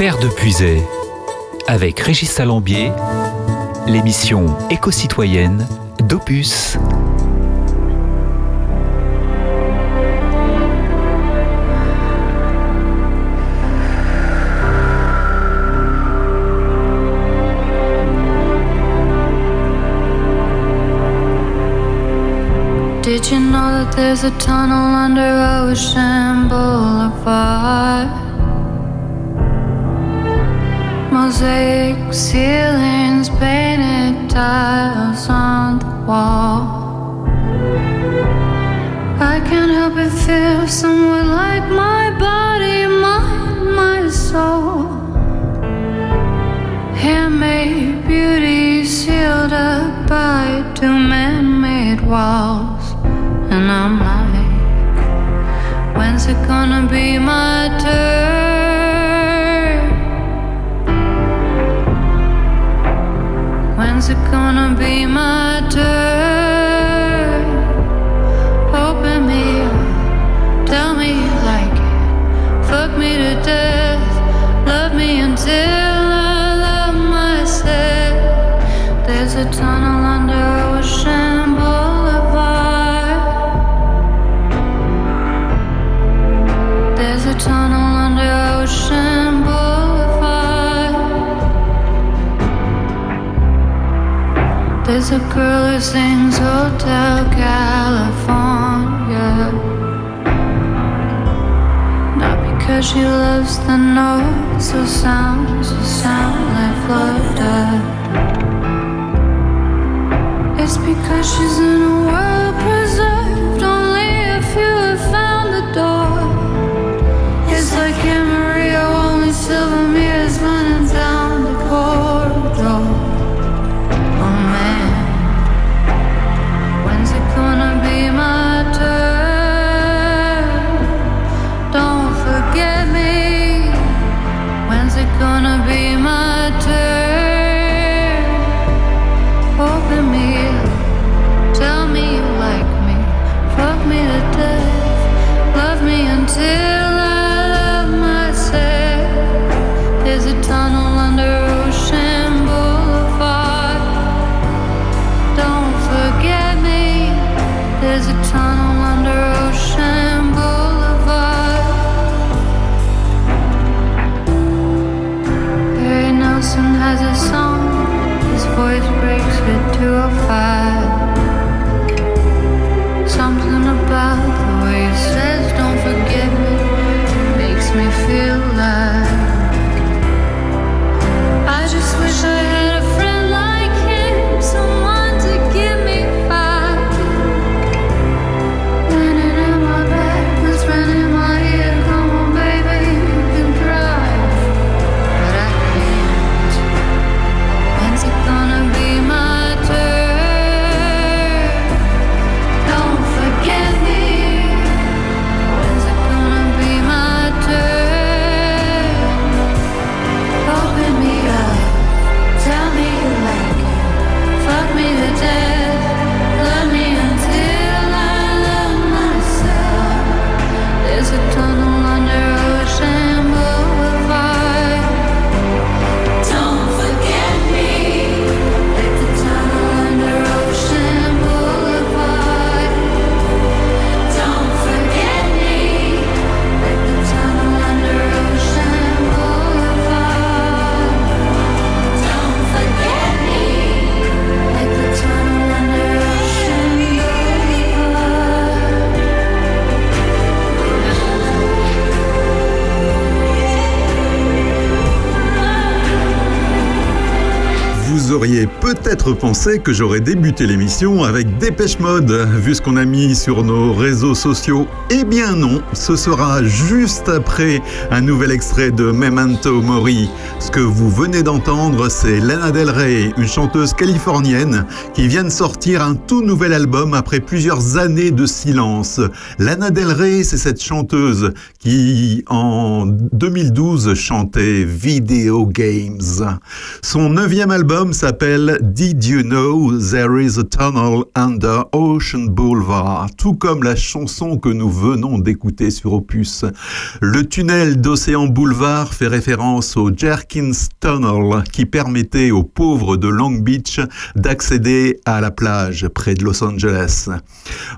Terre de Puisay, avec Régis Salambier, l'émission éco-citoyenne d'Opus. Did you know that there's a tunnel under Ocean Boulevard? Mosaic ceilings, painted tiles on the wall. I can't help but feel somewhat like my body, mind, my soul. Handmade beauty sealed up by two man made walls. And I'm like, when's it gonna be my turn? When's it gonna be my turn? Open me up, tell me you like it, fuck me to death, girl who sings Hotel California. Not because she loves the notes or sounds that sound like Florida. It's because she's in a world preserved peut-être pensé que j'aurais débuté l'émission avec Dépêche Mode, vu ce qu'on a mis sur nos réseaux sociaux. Eh bien non, ce sera juste après un nouvel extrait de Memento Mori. Ce que vous venez d'entendre, c'est Lana Del Rey, une chanteuse californienne qui vient de sortir un tout nouvel album après plusieurs années de silence. Lana Del Rey, c'est cette chanteuse qui, en 2012, chantait Video Games. Son neuvième album s'appelle Did You Know There is a Tunnel Under Ocean Boulevard, tout comme la chanson que nous venons d'écouter sur Opus. Le tunnel d'Océan Boulevard fait référence au Jerkins Tunnel qui permettait aux pauvres de Long Beach d'accéder à la plage près de Los Angeles.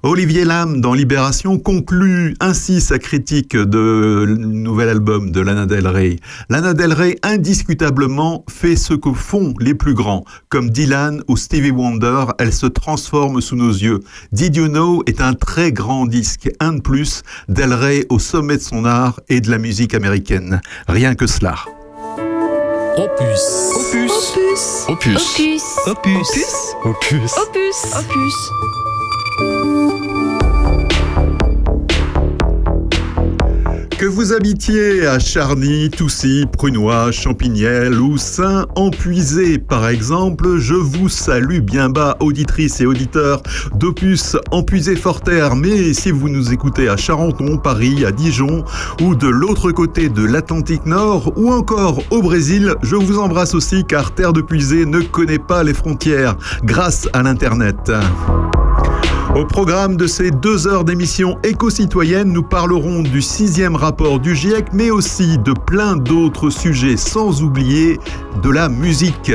Olivier Lam dans Libération conclut ainsi sa critique de nouvel album de Lana Del Rey. Lana Del Rey indiscutablement fait ce que font les plus grands. Comme Dylan ou Stevie Wonder, elle se transforme sous nos yeux. Did You Know est un très grand disque, un de plus, Del Rey au sommet de son art et de la musique américaine. Rien que cela. Opus. Opus. Opus. Opus. Opus. Opus. Opus. Opus. Que vous habitiez à Charny, Toussy, Prunois, Champignelles ou Saint-Empuisé par exemple, je vous salue bien bas, auditrices et auditeurs d'Opus empuisé Forterre. Mais si vous nous écoutez à Charenton, Paris, à Dijon ou de l'autre côté de l'Atlantique Nord ou encore au Brésil, je vous embrasse aussi car Terre de Puisée ne connaît pas les frontières grâce à l'Internet. Au programme de ces deux heures d'émission éco-citoyenne, nous parlerons du sixième rapport du GIEC, mais aussi de plein d'autres sujets, sans oublier de la musique.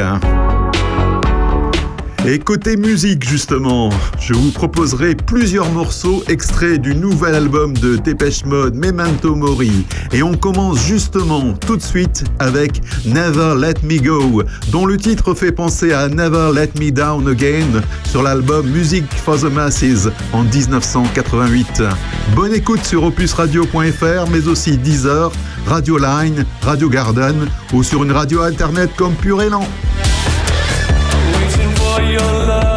Et côté musique, justement, je vous proposerai plusieurs morceaux extraits du nouvel album de Dépêche Mode, Memento Mori. Et on commence justement tout de suite avec Never Let Me Go, dont le titre fait penser à Never Let Me Down Again sur l'album Music for the Masses en 1988. Bonne écoute sur opusradio.fr, mais aussi Deezer, Radio Line, Radio Garden ou sur une radio internet comme Pure Élan. Your love.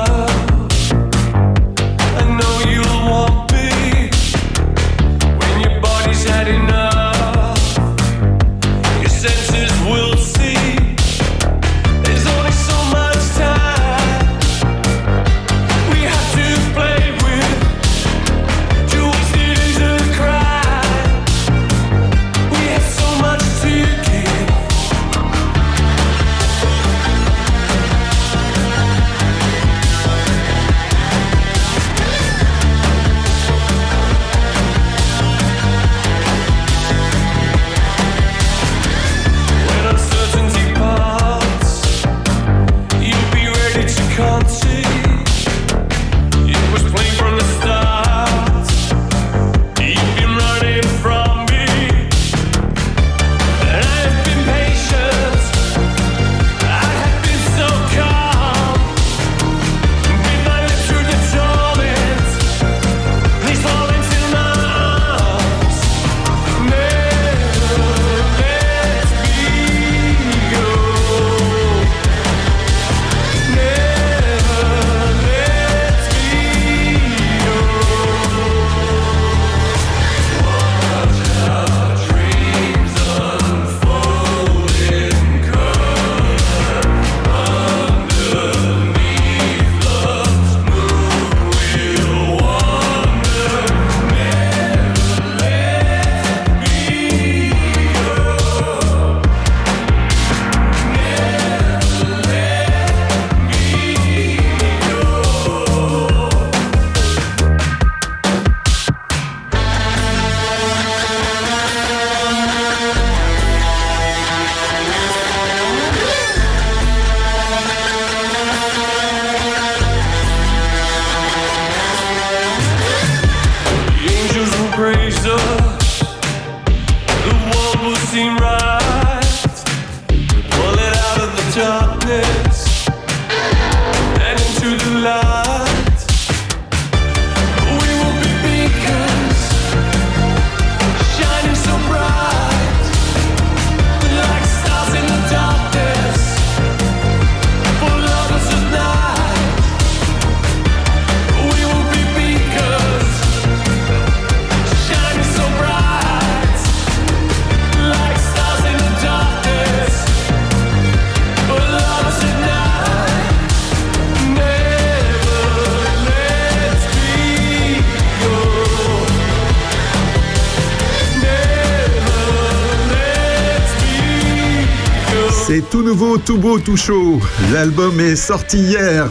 Tout beau, tout chaud. L'album est sorti hier.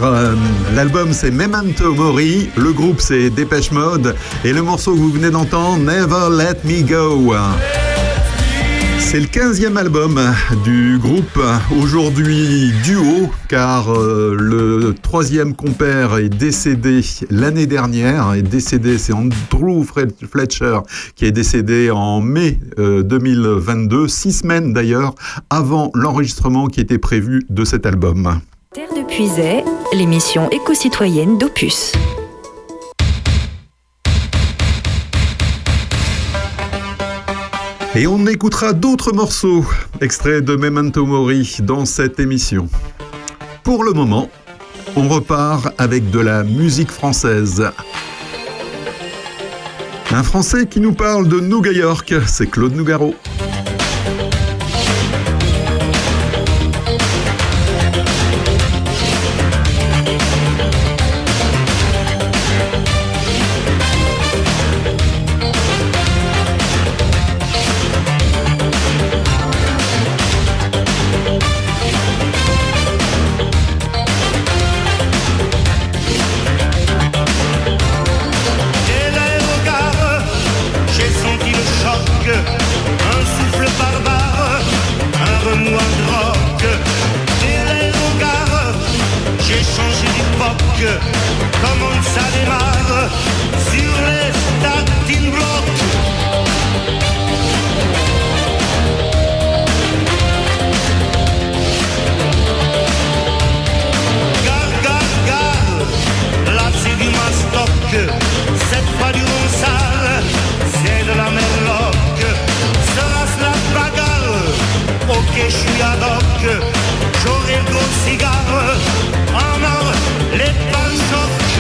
L'album c'est Memento Mori, le groupe c'est Dépêche Mode et le morceau que vous venez d'entendre, Never Let Me Go. C'est le 15e album du groupe, aujourd'hui duo, car euh, le troisième compère est décédé l'année dernière. Décédé, c'est Andrew Fletcher qui est décédé en mai 2022, euh, six semaines d'ailleurs avant l'enregistrement qui était prévu de cet album. Terre de Puisay, l'émission éco-citoyenne d'Opus. Et on écoutera d'autres morceaux extraits de Memento Mori dans cette émission. Pour le moment, on repart avec de la musique française. Un Français qui nous parle de New York, c'est Claude Nougaro. un souffle barbare, un remous de rock, des rêves j'ai changé d'époque, comment ça démarre j'aurai le gros cigare, en or, les panchoques.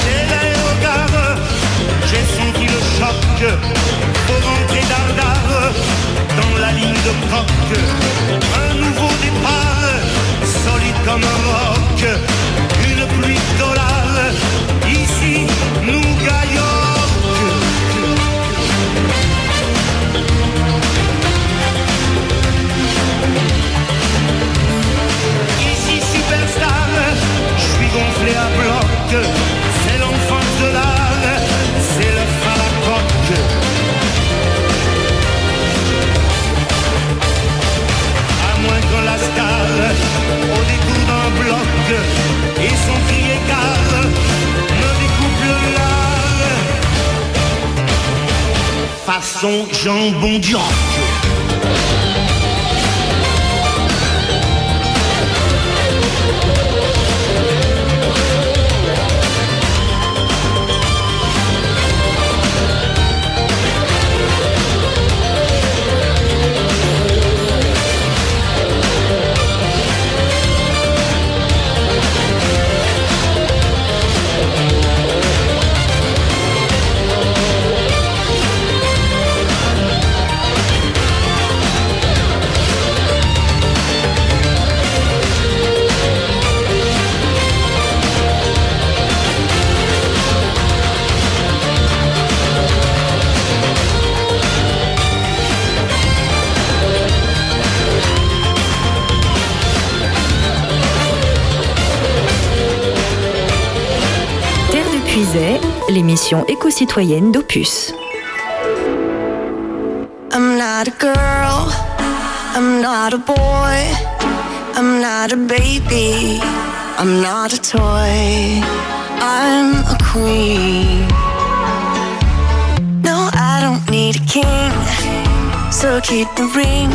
C'est l'aérogare, j'ai senti le choc, pour rentrer dardard dans la ligne de coque. Un nouveau départ, solide comme un façon jambon du rock. L'émission éco-citoyenne d'Opus. I'm not a girl, I'm not a boy, I'm not a baby, I'm not a toy, I'm a queen. No, I don't need a king, so keep the ring.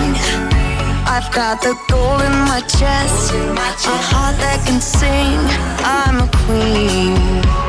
I've got the gold in my chest, a heart that can sing. I'm a queen.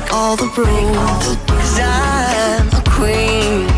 make all the rules. Cause I'm a queen.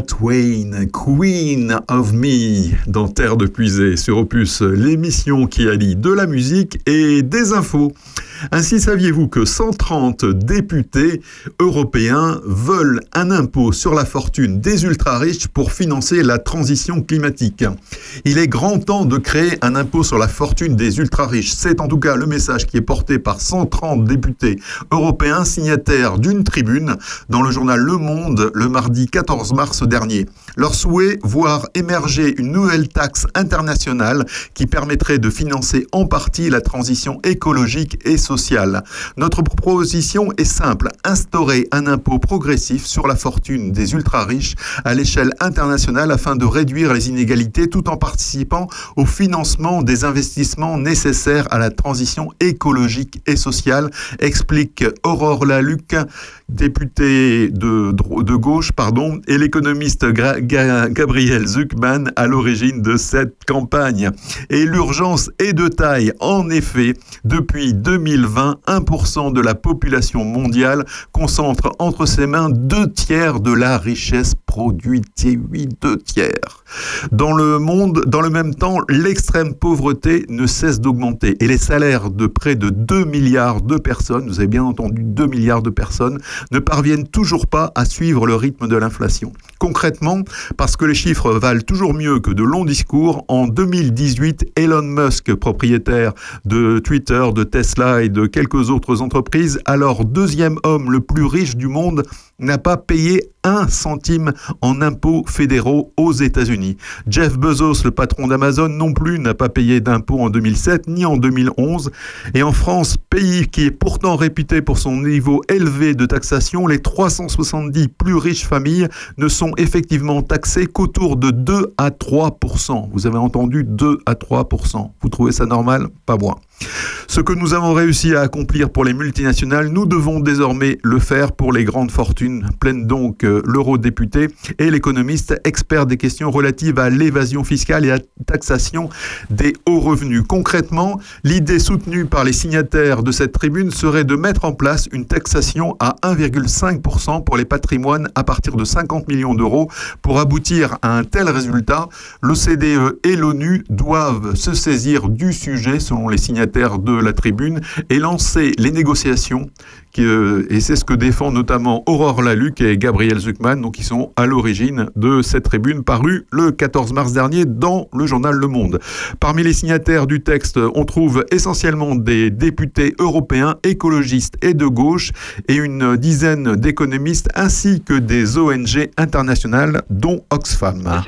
Twain, Queen of Me, dans Terre de Puisée, sur Opus, l'émission qui allie de la musique et des infos. Ainsi, saviez-vous que 130 députés européens veulent un impôt sur la fortune des ultra-riches pour financer la transition climatique? Il est grand temps de créer un impôt sur la fortune des ultra-riches. C'est en tout cas le message qui est porté par 130 députés européens signataires d'une tribune dans le journal Le Monde le mardi 14 mars dernier. Leur souhait, voir émerger une nouvelle taxe internationale qui permettrait de financer en partie la transition écologique et sociale. Notre proposition est simple, instaurer un impôt progressif sur la fortune des ultra-riches à l'échelle internationale afin de réduire les inégalités tout en participant au financement des investissements nécessaires à la transition écologique et sociale, explique Aurore Laluc, députée de, gauche, pardon, et l'économiste Ga- Gabriel Zuckman à l'origine de cette campagne. Et l'urgence est de taille. En effet, depuis 2020, 1% de la population mondiale concentre entre ses mains deux tiers de la richesse produite. Et oui, deux tiers. Dans le monde, dans le même temps, l'extrême pauvreté ne cesse d'augmenter et les salaires de près de 2 milliards de personnes, vous avez bien entendu 2 milliards de personnes, ne parviennent toujours pas à suivre le rythme de l'inflation. Concrètement, parce que les chiffres valent toujours mieux que de longs discours, en 2018, Elon Musk, propriétaire de Twitter, de Tesla et de quelques autres entreprises, alors deuxième homme le plus riche du monde, n'a pas payé un centime en impôts fédéraux aux États-Unis. Jeff Bezos, le patron d'Amazon, non plus n'a pas payé d'impôts en 2007 ni en 2011. Et en France, pays qui est pourtant réputé pour son niveau élevé de taxation, les 370 plus riches familles ne sont effectivement taxées qu'autour de 2 à 3% Vous avez entendu 2 à 3% Vous trouvez ça normal? Pas moi. Ce que nous avons réussi à accomplir pour les multinationales, nous devons désormais le faire pour les grandes fortunes, plaine donc euh, l'eurodéputé et l'économiste expert des questions relatives à l'évasion fiscale et à la taxation des hauts revenus. Concrètement, l'idée soutenue par les signataires de cette tribune serait de mettre en place une taxation à 1,5% pour les patrimoines à partir de 50 millions d'euros. Pour aboutir à un tel résultat, l'OCDE et l'ONU doivent se saisir du sujet selon les signataires de la tribune, ait lancé les négociations euh, et c'est ce que défend notamment Aurore Laluc et Gabriel Zuckman, donc qui sont à l'origine de cette tribune parue le 14 mars dernier dans le journal Le Monde. Parmi les signataires du texte, on trouve essentiellement des députés européens, écologistes et de gauche, et une dizaine d'économistes ainsi que des ONG internationales, dont Oxfam.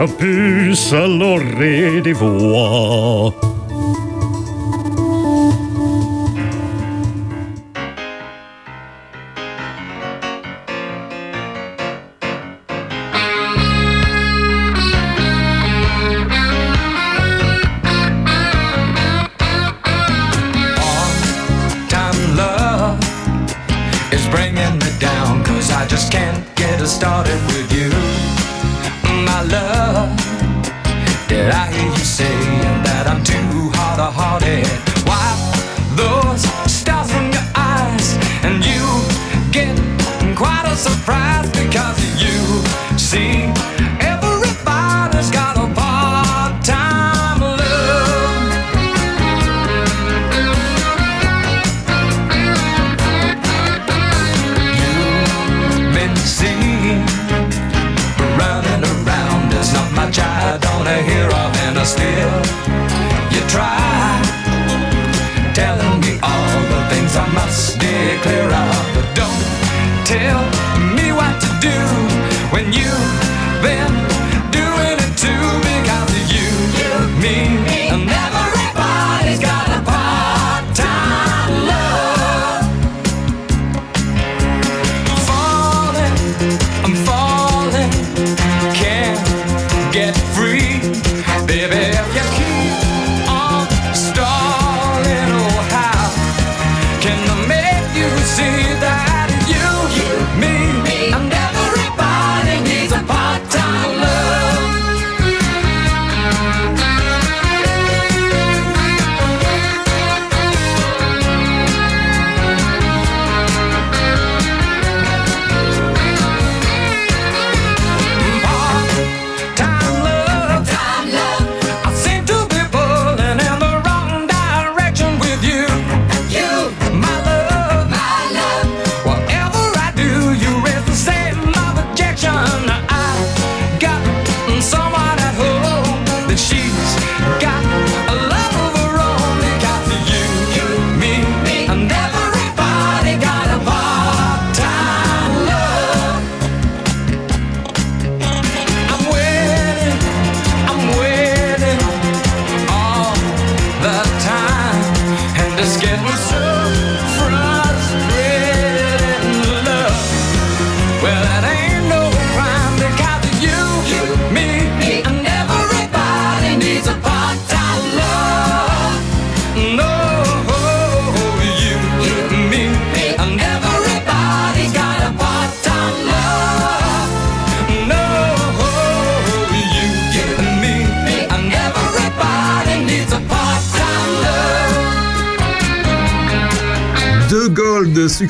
Opus à l'orée des voix.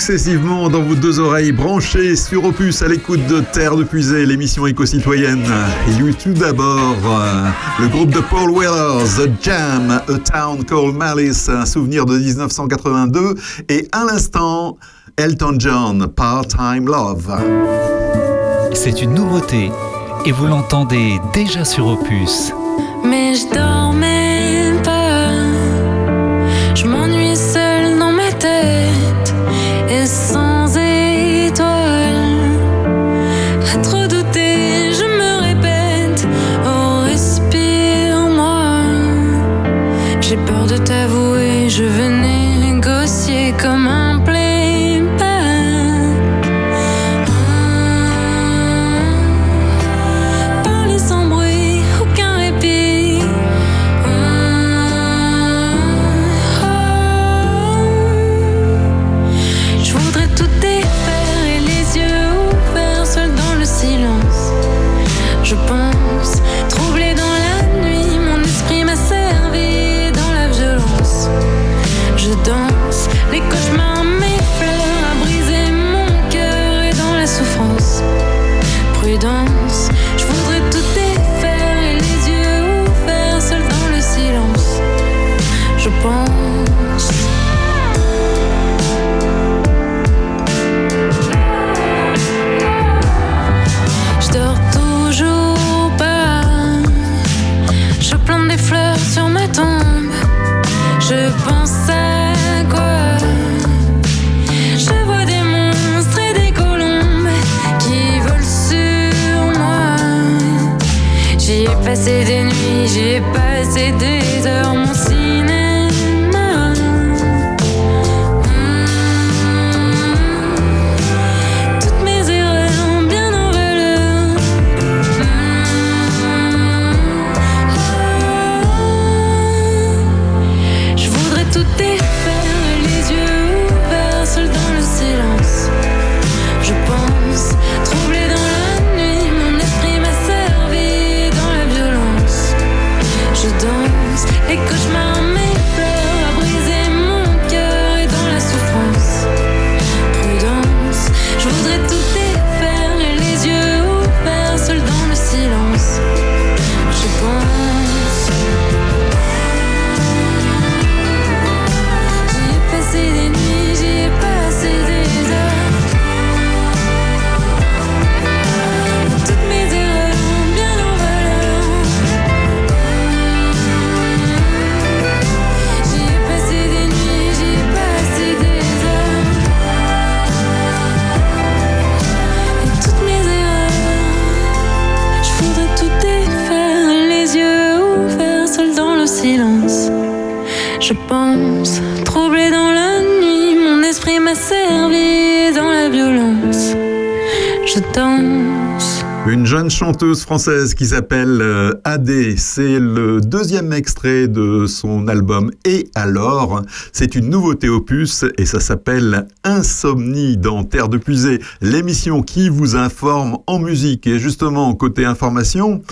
Successivement dans vos deux oreilles branchées sur Opus à l'écoute de Terre de Puisée, l'émission éco-citoyenne. Il y eut tout d'abord euh, le groupe de Paul Weller, The Jam, A Town Called Malice, un souvenir de 1982. Et à l'instant, Elton John, Part-Time Love. C'est une nouveauté et vous l'entendez déjà sur Opus. Mais je dormais chanteuse française qui s'appelle euh, AD. C'est le deuxième extrait de son album Et alors? C'est une nouveauté opus et ça s'appelle Insomnie dans Terre de Puisée, l'émission qui vous informe en musique. Et justement, côté information,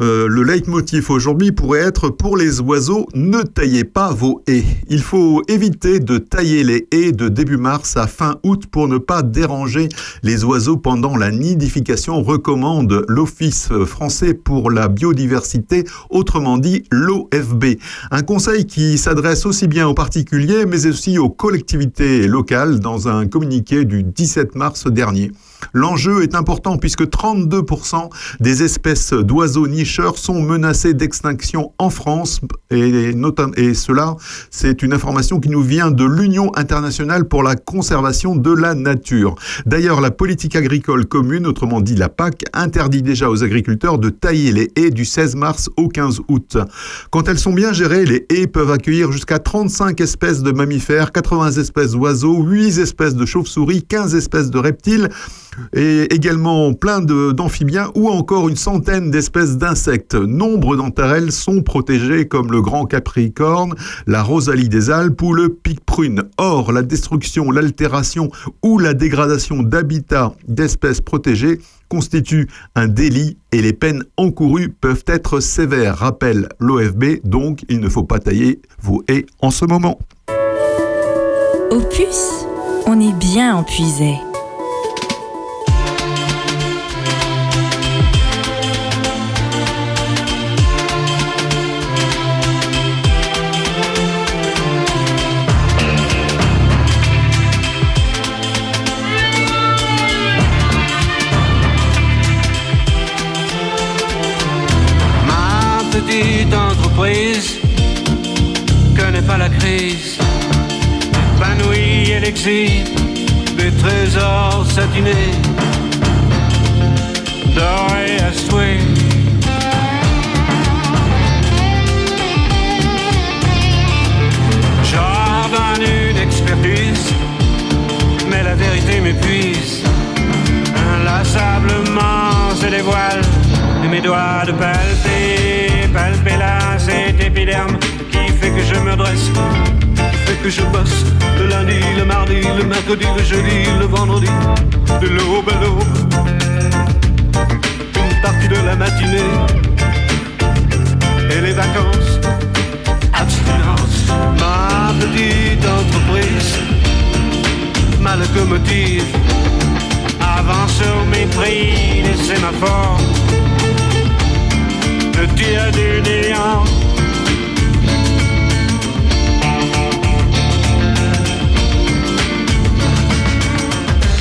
euh, le leitmotiv aujourd'hui pourrait être pour les oiseaux, ne taillez pas vos haies. Il faut éviter de tailler les haies de début mars à fin août pour ne pas déranger les oiseaux pendant la nidification, recommande l'Office français pour la biodiversité, autrement dit l'OFB. Un conseil qui s'adresse aussi bien aux particuliers mais aussi aux collectivités locales dans un communiqué du 17 mars dernier. L'enjeu est important puisque 32% des espèces d'oiseaux nicheurs sont menacées d'extinction en France et, et cela, c'est une information qui nous vient de l'Union internationale pour la conservation de la nature. D'ailleurs, la politique agricole commune, autrement dit la PAC, interdit déjà aux agriculteurs de tailler les haies du 16 mars au 15 août. Quand elles sont bien gérées, les haies peuvent accueillir jusqu'à 35 espèces de mammifères, 80 espèces d'oiseaux, 8 espèces de chauves-souris, 15 espèces de reptiles, et également plein d'amphibiens ou encore une centaine d'espèces d'insectes. Nombre d'entre elles sont protégées comme le grand capricorne, la rosalie des Alpes ou le pic prune. Or, la destruction, l'altération ou la dégradation d'habitats d'espèces protégées constitue un délit et les peines encourues peuvent être sévères, rappelle l'OFB, donc il ne faut pas tailler vos haies en ce moment. Opus on est bien en épanouie et l'exil des trésors satinés, dorés à souhait. J'ordonne une expertise, mais la vérité m'épuise. Inlassablement se dévoile et mes doigts de palper, palper là cet épiderme je me que je bosse le lundi, le mardi, le mercredi, le jeudi, le vendredi, de l'aube à l'aube. Une partie de la matinée. Et les vacances, abstinence, ma petite entreprise, ma locomotive. Avance sur mes prix des sémaphores. Le tir du néant.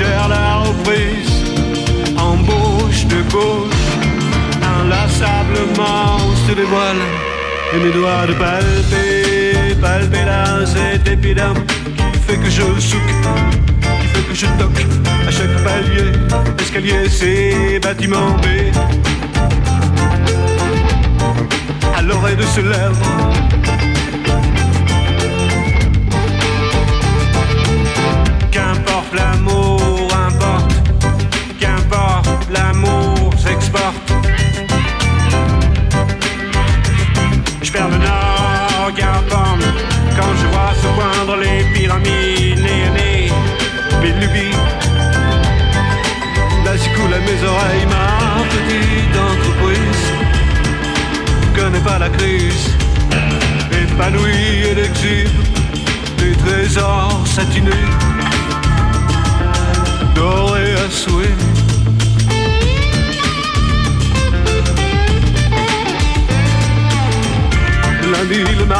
suggère la reprise, embauche de gauche, inlassablement se dévoile, et mes doigts de palper, palper là cet épiderme qui fait que je souque, qui fait que je toque à chaque palier, escalier, c'est bâtiment B. À l'oreille de ce lèvre. L'amour, importe. Qu'importe l'amour s'exporte. Je perds le nord, qu'importe. Quand je vois se poindre les pyramides, né, né, lubies. Là j'écoule à mes oreilles ma petite entreprise connaît pas la crise Épanouie et exhibe des trésors satinés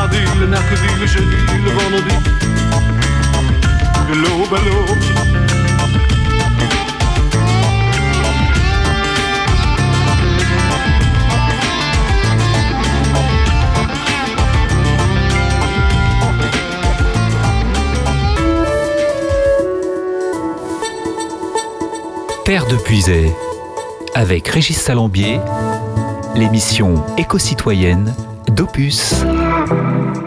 De Terre de Puisay, avec Régis Salambier, l'émission éco-citoyenne d'Opus. I'm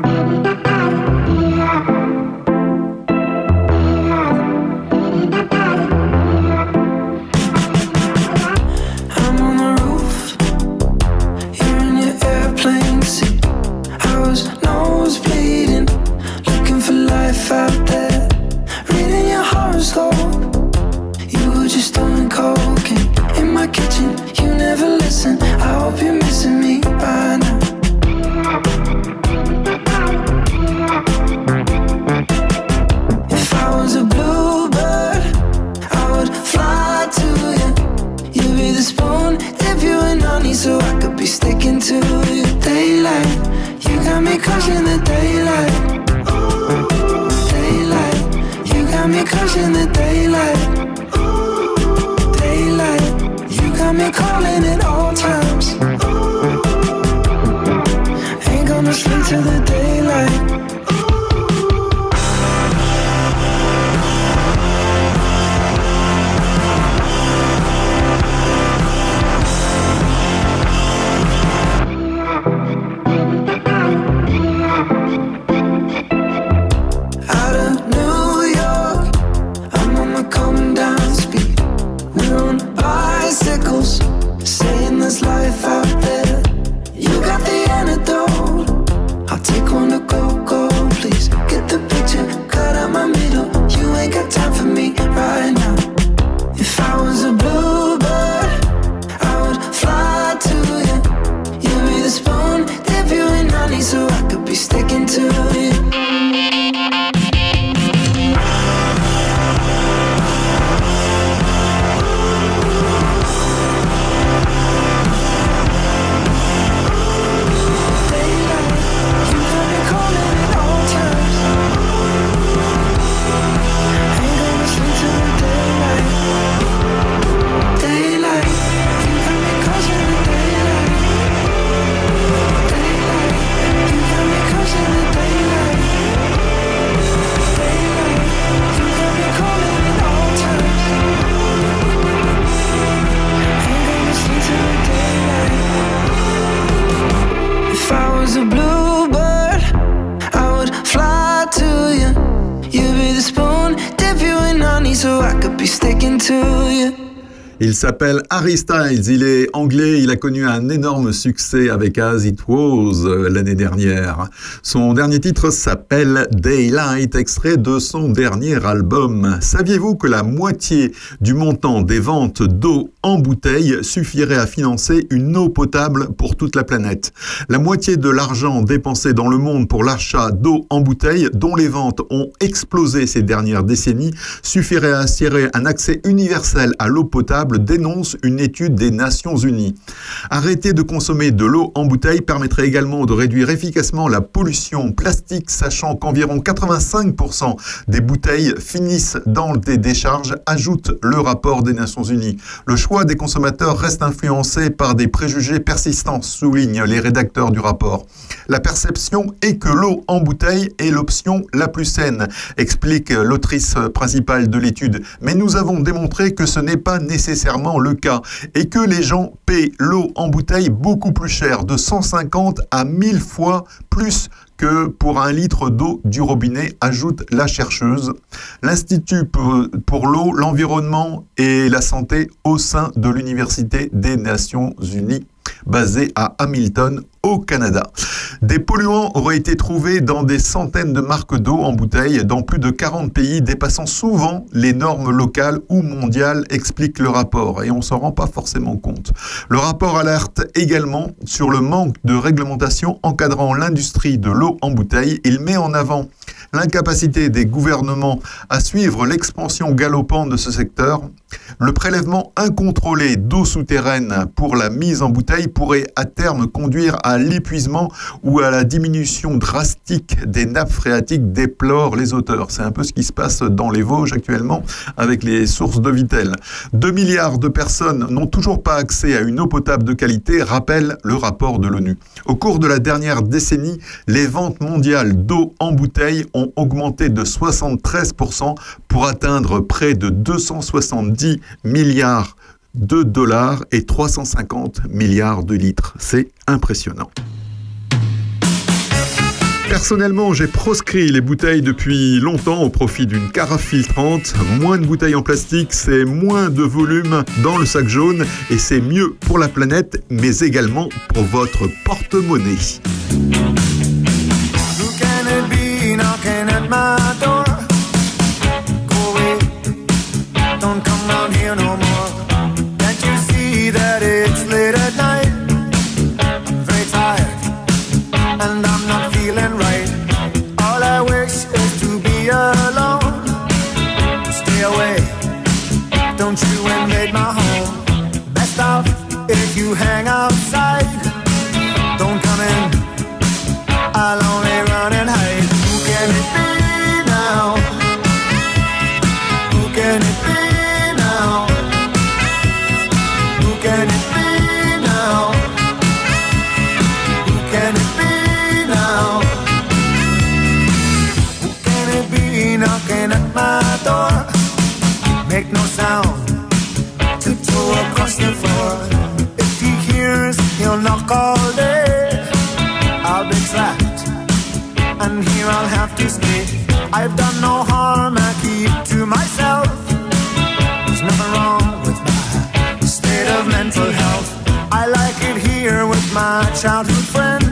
s'appelle Harry Styles, il est anglais, il a connu un énorme succès avec As It Was euh, l'année dernière. Son dernier titre s'appelle Daylight, extrait de son dernier album. Saviez-vous que la moitié du montant des ventes d'eau en bouteille suffirait à financer une eau potable pour toute la planète? La moitié de l'argent dépensé dans le monde pour l'achat d'eau en bouteille, dont les ventes ont explosé ces dernières décennies, suffirait à assurer un accès universel à l'eau potable dénonce une étude des Nations Unies. Arrêter de consommer de l'eau en bouteille permettrait également de réduire efficacement la pollution plastique, sachant qu'environ 85% des bouteilles finissent dans des décharges, ajoute le rapport des Nations Unies. Le choix des consommateurs reste influencé par des préjugés persistants, soulignent les rédacteurs du rapport. La perception est que l'eau en bouteille est l'option la plus saine, explique l'autrice principale de l'étude. Mais nous avons démontré que ce n'est pas nécessaire le cas et que les gens paient l'eau en bouteille beaucoup plus cher, de 150 à 1000 fois plus pour un litre d'eau du robinet, ajoute la chercheuse. L'Institut pour l'eau, l'environnement et la santé au sein de l'Université des Nations Unies basé à Hamilton, au Canada. Des polluants auraient été trouvés dans des centaines de marques d'eau en bouteille dans plus de 40 pays, dépassant souvent les normes locales ou mondiales, explique le rapport, et on s'en rend pas forcément compte. Le rapport alerte également sur le manque de réglementation encadrant l'industrie de l'eau en bouteille. Il met en avant l'incapacité des gouvernements à suivre l'expansion galopante de ce secteur, le prélèvement incontrôlé d'eau souterraine pour la mise en bouteille pourrait à terme conduire à l'épuisement ou à la diminution drastique des nappes phréatiques, déplorent les auteurs. C'est un peu ce qui se passe dans les Vosges actuellement avec les sources de Vitel. 2 milliards de personnes n'ont toujours pas accès à une eau potable de qualité, rappelle le rapport de l'ONU. Au cours de la dernière décennie, les ventes mondiales d'eau en bouteille ont augmenté de 73% pour atteindre près de 270 milliards de dollars et 350 milliards de litres. C'est impressionnant. Personnellement, j'ai proscrit les bouteilles depuis longtemps au profit d'une carafe filtrante. Moins de bouteilles en plastique, c'est moins de volume dans le sac jaune et c'est mieux pour la planète, mais également pour votre porte-monnaie. Make no sound. Tiptoe across the floor. If he hears, he'll knock all day. I'll be trapped, and here I'll have to stay. I've done no harm, I keep to myself. There's nothing wrong with my state of mental health. I like it here with my childhood friend.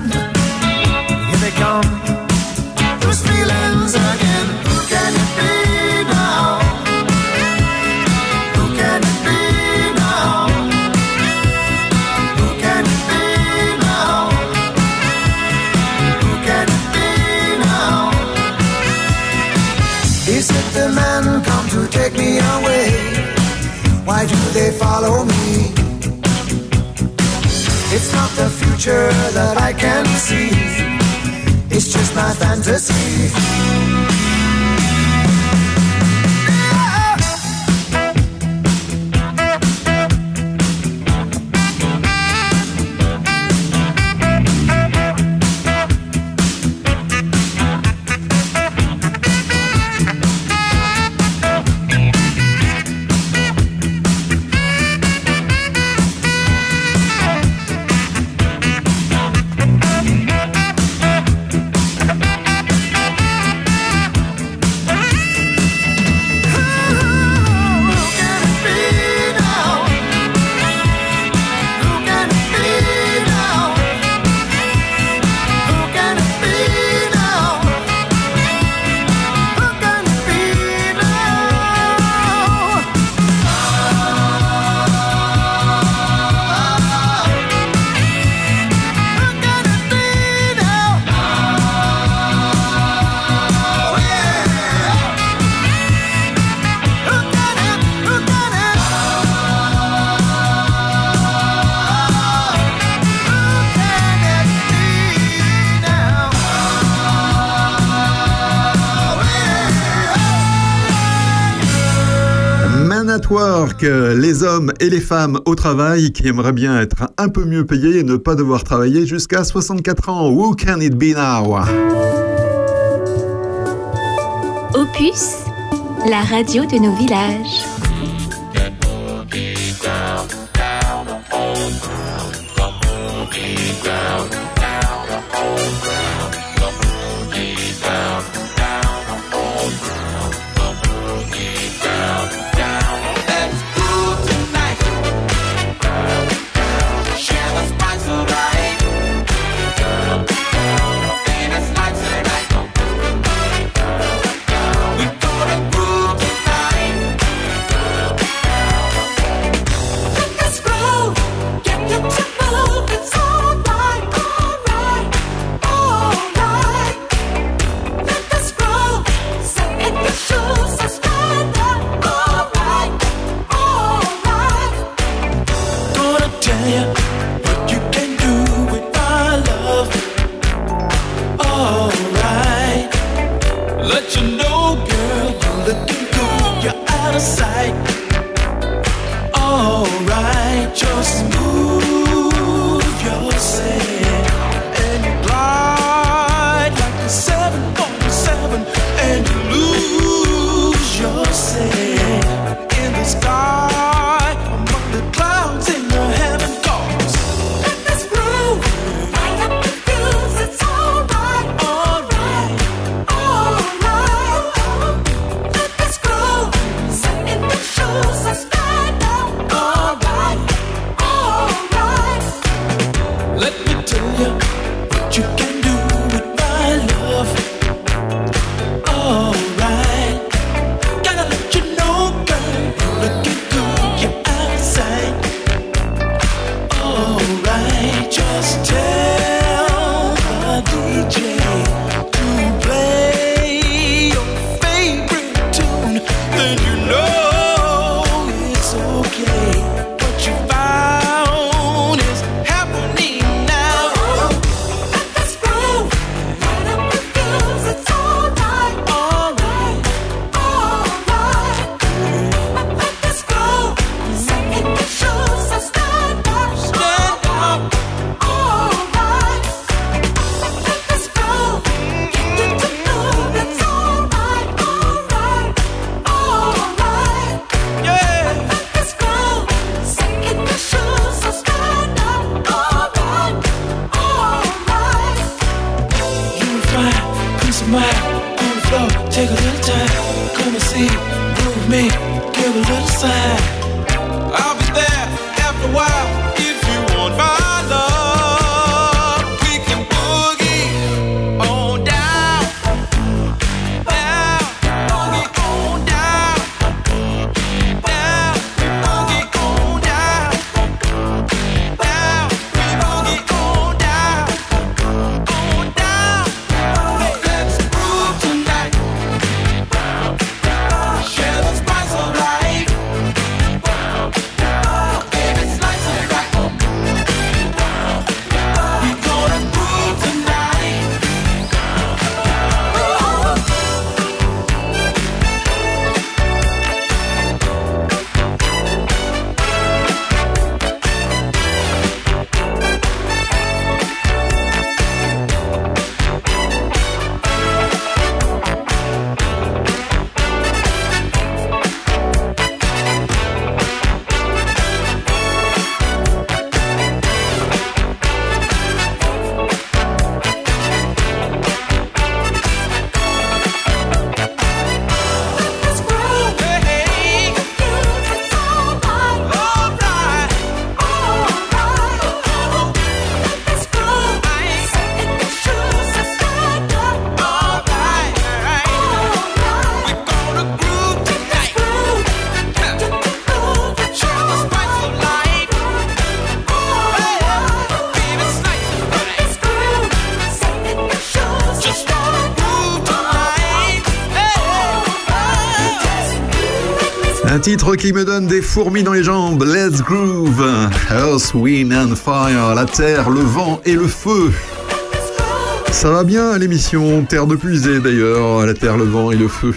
Follow me? It's not the future that I can see, it's just my fantasy. Les hommes et les femmes au travail qui aimeraient bien être un peu mieux payés et ne pas devoir travailler jusqu'à 64 ans. Who can it be now? Opus, la radio de nos villages. Qui me donne des fourmis dans les jambes. Let's groove. Earth, Wind and Fire. La terre, le vent et le feu. Ça va bien l'émission Terre de puisée d'ailleurs. La terre, le vent et le feu.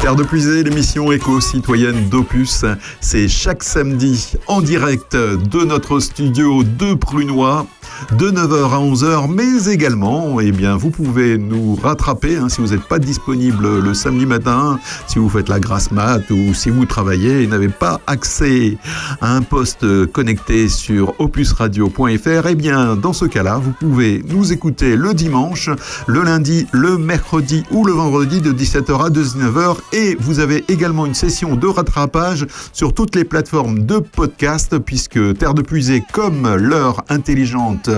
Terre de Puisée, l'émission éco-citoyenne d'Opus, c'est chaque samedi en direct de notre studio de Prunois de 9h à 11h, mais également, eh bien, vous pouvez nous rattraper hein, si vous n'êtes pas disponible le samedi matin, si vous faites la grasse mat ou si vous travaillez et n'avez pas accès à un poste connecté sur opusradio.fr, eh bien, dans ce cas-là, vous pouvez nous écouter le dimanche, le lundi, le mercredi ou le vendredi de 17h à 19h et vous avez également une session de rattrapage sur toutes les plateformes de podcast puisque Terre de Puisée comme l'heure intelligente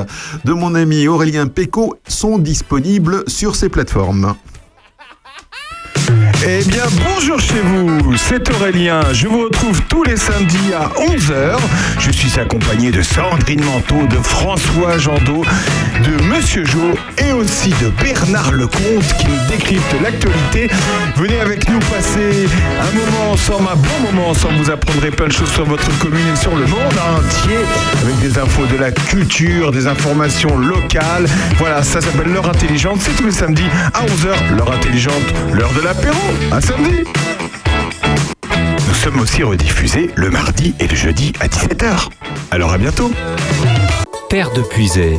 de mon ami Aurélien Péco sont disponibles sur ces plateformes. Eh bien, bonjour chez vous, c'est Aurélien. Je vous retrouve tous les samedis à 11h. Je suis accompagné de Sandrine Manteau, de François Jandot, de Monsieur Jo et aussi de Bernard Lecomte qui nous décrypte l'actualité. Venez avec nous passer un moment ensemble, un bon moment ensemble. Vous apprendrez plein de choses sur votre commune et sur le monde entier avec des infos de la culture, des informations locales. Voilà, ça s'appelle l'heure intelligente. C'est tous les samedis à 11h. L'heure intelligente, l'heure de l'apéro. À samedi. Nous sommes aussi rediffusés le mardi et le jeudi à 17h. Alors à bientôt. Terre de Puisay,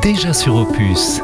Déjà sur Opus.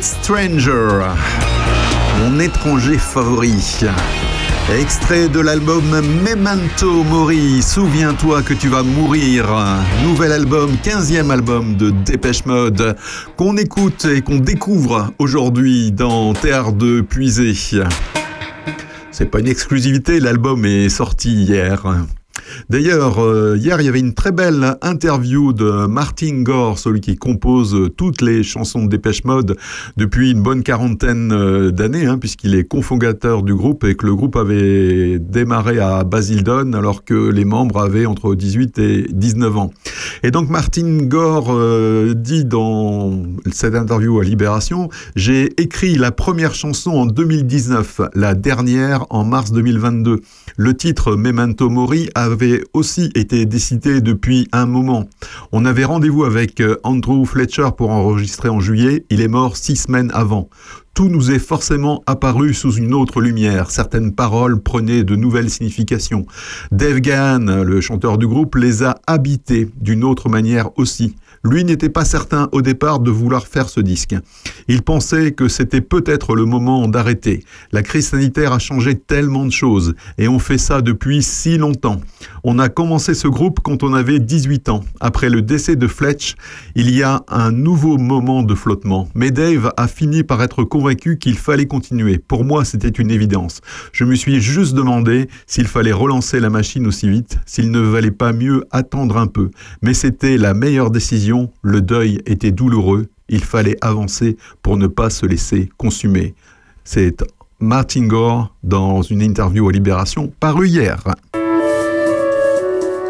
Stranger, mon étranger favori. Extrait de l'album Memento Mori, souviens-toi que tu vas mourir. Nouvel album, 15e album de Dépêche Mode, qu'on écoute et qu'on découvre aujourd'hui dans Terre de Puisée. C'est pas une exclusivité, l'album est sorti hier. D'ailleurs, euh, hier, il y avait une très belle interview de Martin Gore, celui qui compose toutes les chansons de Dépêche Mode depuis une bonne quarantaine euh, d'années, hein, puisqu'il est cofondateur du groupe et que le groupe avait démarré à Basildon alors que les membres avaient entre 18 et 19 ans. Et donc, Martin Gore euh, dit dans cette interview à Libération, j'ai écrit la première chanson en 2019, la dernière en mars 2022. Le titre Memento Mori avait aussi été décidé depuis un moment. On avait rendez-vous avec Andrew Fletcher pour enregistrer en juillet. Il est mort six semaines avant. Tout nous est forcément apparu sous une autre lumière. Certaines paroles prenaient de nouvelles significations. Dave Gahan, le chanteur du groupe, les a habitées d'une autre manière aussi. Lui n'était pas certain au départ de vouloir faire ce disque. Il pensait que c'était peut-être le moment d'arrêter. La crise sanitaire a changé tellement de choses et on fait ça depuis si longtemps. On a commencé ce groupe quand on avait 18 ans. Après le décès de Fletch, il y a un nouveau moment de flottement. Mais Dave a fini par être convaincu qu'il fallait continuer. Pour moi, c'était une évidence. Je me suis juste demandé s'il fallait relancer la machine aussi vite, s'il ne valait pas mieux attendre un peu. Mais c'était la meilleure décision le deuil était douloureux, il fallait avancer pour ne pas se laisser consumer. C'est Martin Gore dans une interview à Libération parue hier.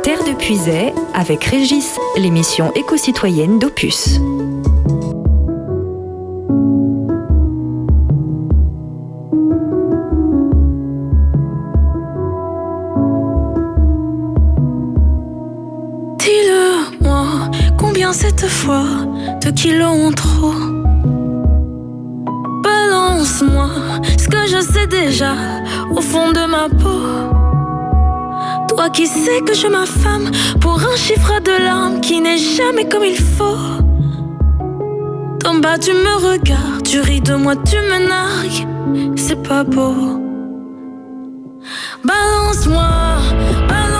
Terre de Puisay avec Régis, l'émission éco-citoyenne d'Opus. Cette fois de kilos en trop? Balance-moi ce que je sais déjà au fond de ma peau. Toi qui sais que je m'affame pour un chiffre de larmes qui n'est jamais comme il faut. D'en bas tu me regardes, tu ris de moi, tu me nargues, c'est pas beau. Balance-moi, balance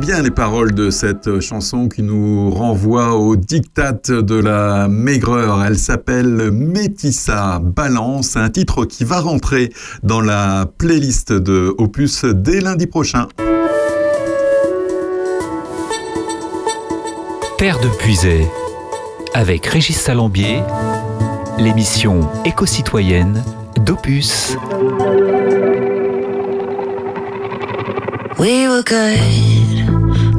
Bien les paroles de cette chanson qui nous renvoie au diktat de la maigreur. Elle s'appelle Métissa Balance, un titre qui va rentrer dans la playlist de Opus dès lundi prochain. Père de Puisay, avec Régis Salambier, l'émission éco-citoyenne d'Opus.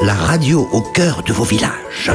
La radio au cœur de vos villages.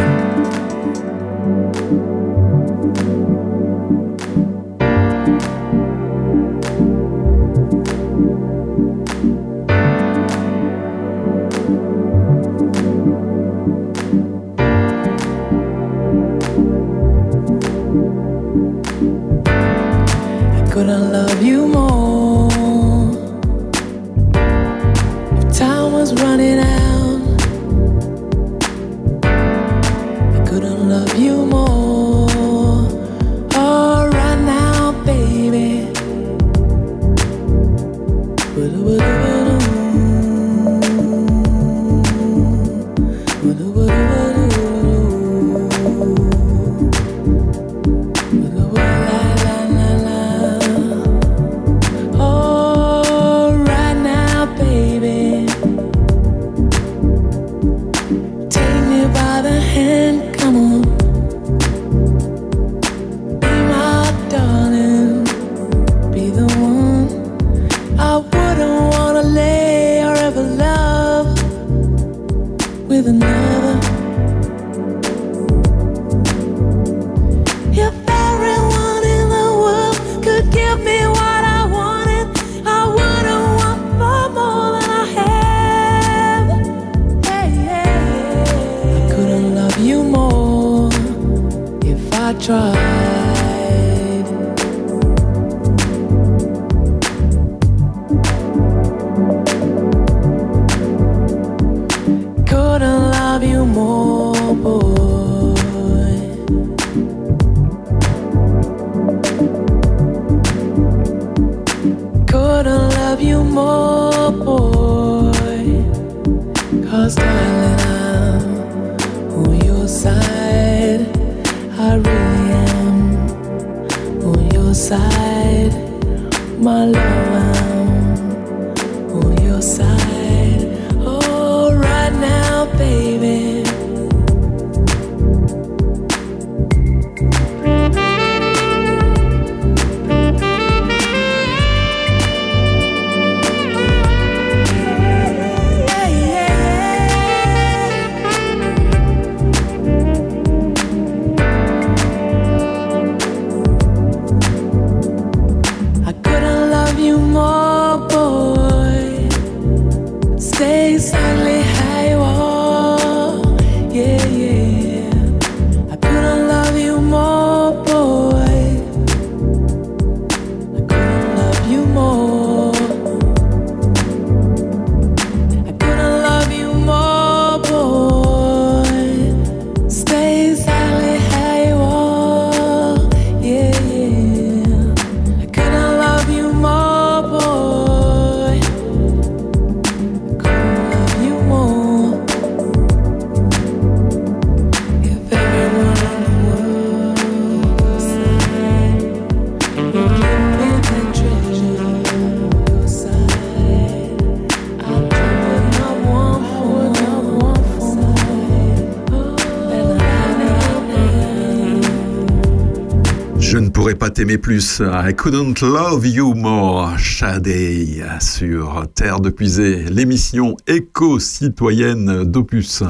T'aimer plus. I couldn't love you more. Shadé sur Terre de Puisée, l'émission éco-citoyenne d'Opus.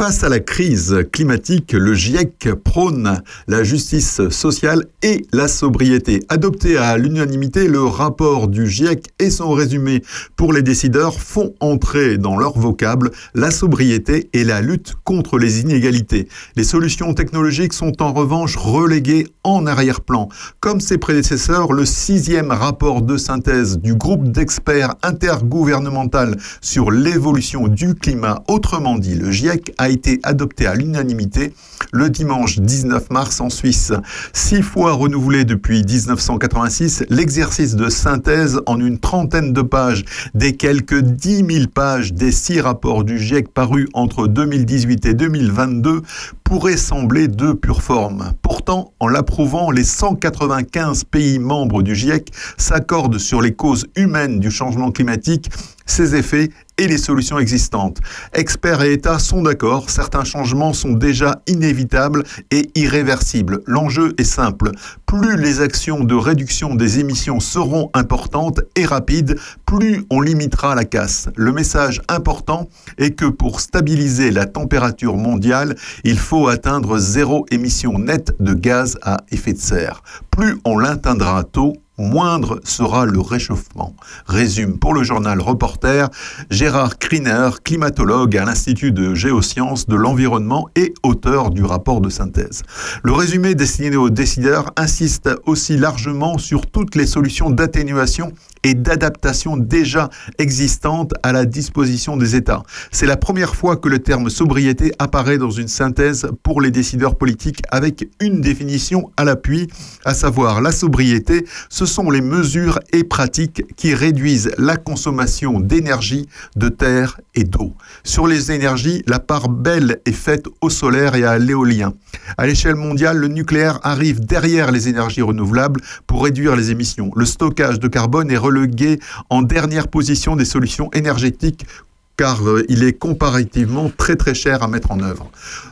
Face à la crise climatique, le GIEC prône la justice sociale et la sobriété. Adopté à l'unanimité, le rapport du GIEC et son résumé pour les décideurs font entrer dans leur vocable la sobriété et la lutte contre les inégalités. Les solutions technologiques sont en revanche reléguées en arrière-plan. Comme ses prédécesseurs, le sixième rapport de synthèse du groupe d'experts intergouvernemental sur l'évolution du climat, autrement dit le GIEC, a été adopté à l'unanimité le dimanche 19 mars en Suisse. Six fois renouvelé depuis 1986, l'exercice de synthèse en une trentaine de pages des quelques 10 000 pages des six rapports du GIEC parus entre 2018 et 2022 pourrait sembler de pure forme. Pourtant, en l'approuvant, les 195 pays membres du GIEC s'accordent sur les causes humaines du changement climatique, ses effets et les solutions existantes. Experts et États sont d'accord, certains changements sont déjà inévitables et irréversibles. L'enjeu est simple. Plus les actions de réduction des émissions seront importantes et rapides, plus on limitera la casse. Le message important est que pour stabiliser la température mondiale, il faut atteindre zéro émission nette de gaz à effet de serre. Plus on l'atteindra tôt, moindre sera le réchauffement. Résume pour le journal Reporter Gérard Kriner, climatologue à l'Institut de géosciences de l'environnement et auteur du rapport de synthèse. Le résumé destiné aux décideurs insiste aussi largement sur toutes les solutions d'atténuation et d'adaptation déjà existantes à la disposition des États. C'est la première fois que le terme sobriété apparaît dans une synthèse pour les décideurs politiques avec une définition à l'appui, à savoir la sobriété, ce sont les mesures et pratiques qui réduisent la consommation d'énergie, de terre et d'eau. Sur les énergies, la part belle est faite au solaire et à l'éolien. À l'échelle mondiale, le nucléaire arrive derrière les énergies renouvelables pour réduire les émissions. Le stockage de carbone est relégué en dernière position des solutions énergétiques car euh, il est comparativement très très cher à mettre en œuvre.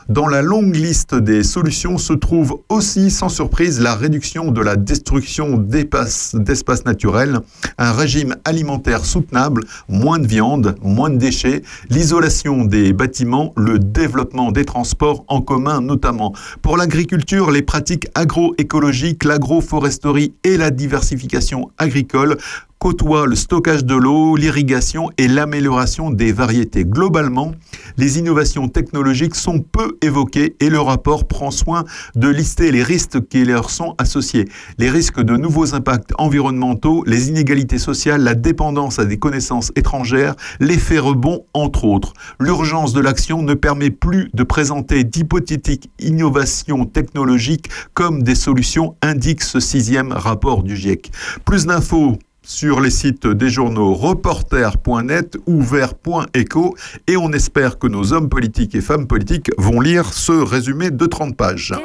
Dans la longue liste des solutions se trouve aussi sans surprise la réduction de la destruction d'espaces naturels, un régime alimentaire soutenable, moins de viande, moins de déchets, l'isolation des bâtiments, le développement des transports en commun notamment. Pour l'agriculture, les pratiques agroécologiques, l'agroforesterie et la diversification agricole côtoie le stockage de l'eau, l'irrigation et l'amélioration des variétés. Globalement, les innovations technologiques sont peu évoquées et le rapport prend soin de lister les risques qui leur sont associés. Les risques de nouveaux impacts environnementaux, les inégalités sociales, la dépendance à des connaissances étrangères, l'effet rebond, entre autres. L'urgence de l'action ne permet plus de présenter d'hypothétiques innovations technologiques comme des solutions, indique ce sixième rapport du GIEC. Plus d'infos sur les sites des journaux reporter.net ou vert.eco et on espère que nos hommes politiques et femmes politiques vont lire ce résumé de 30 pages.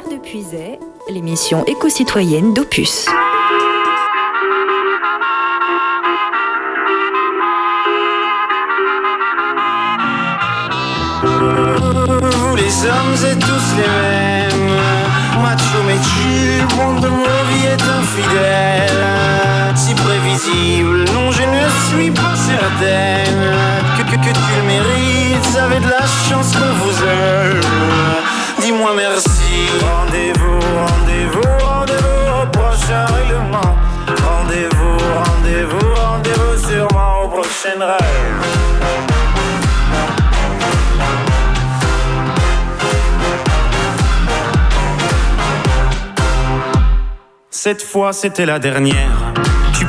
De l'émission éco-citoyenne d'Opus. Vous les hommes êtes tous les mêmes Macho mais chill, monde de mon vie est infidèle Non je ne suis pas certaine Que, que, que tu le mérites, avez de la chance qu'on vous aime. Dis-moi merci. Rendez-vous, rendez-vous, rendez-vous au prochain règlement. Rendez-vous, rendez-vous, rendez-vous sûrement au prochain rêve Cette fois c'était la dernière.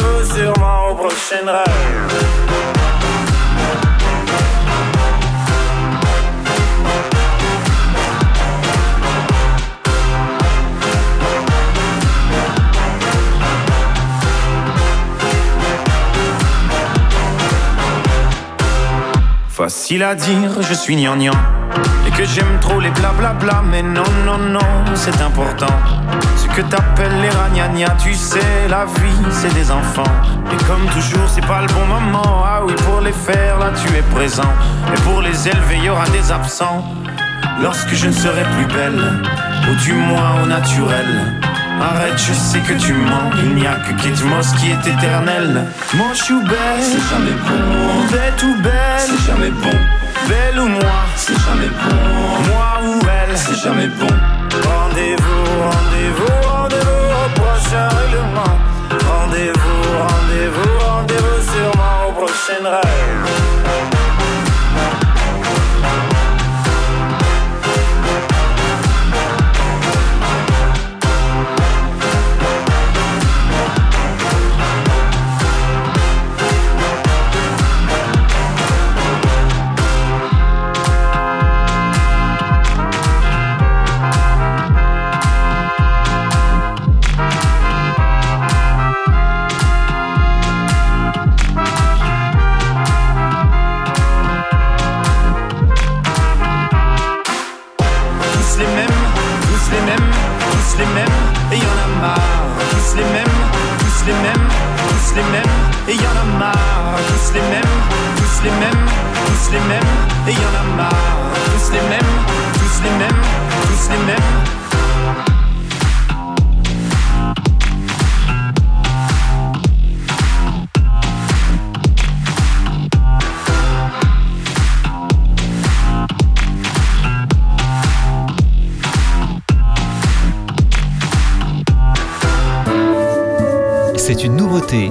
rendez-vous sûrement au prochain rêve. Facile à dire, je suis gnangnan que j'aime trop les blablabla Mais non, non, non, c'est important Ce que t'appelles les ragnagnas Tu sais, la vie, c'est des enfants Et comme toujours, c'est pas le bon moment Ah oui, pour les faire, là tu es présent Et pour les élever, y aura des absents Lorsque je ne serai plus belle Ou du moins au naturel Arrête, je sais que tu mens. Il n'y a que Kate Moss qui est éternel. Moche ou belle, c'est jamais bon. Bête ou belle, c'est jamais bon. Belle ou moi, c'est jamais bon. Moi ou elle, c'est jamais bon. Rendez-vous, rendez-vous, rendez-vous au prochain règlement. Rendez-vous, rendez-vous, rendez-vous sûrement au prochain rêve. Et y en a marre, tous les mêmes, tous les mêmes, tous les mêmes, et y en a marre, tous les mêmes, tous les mêmes, tous les mêmes. C'est une nouveauté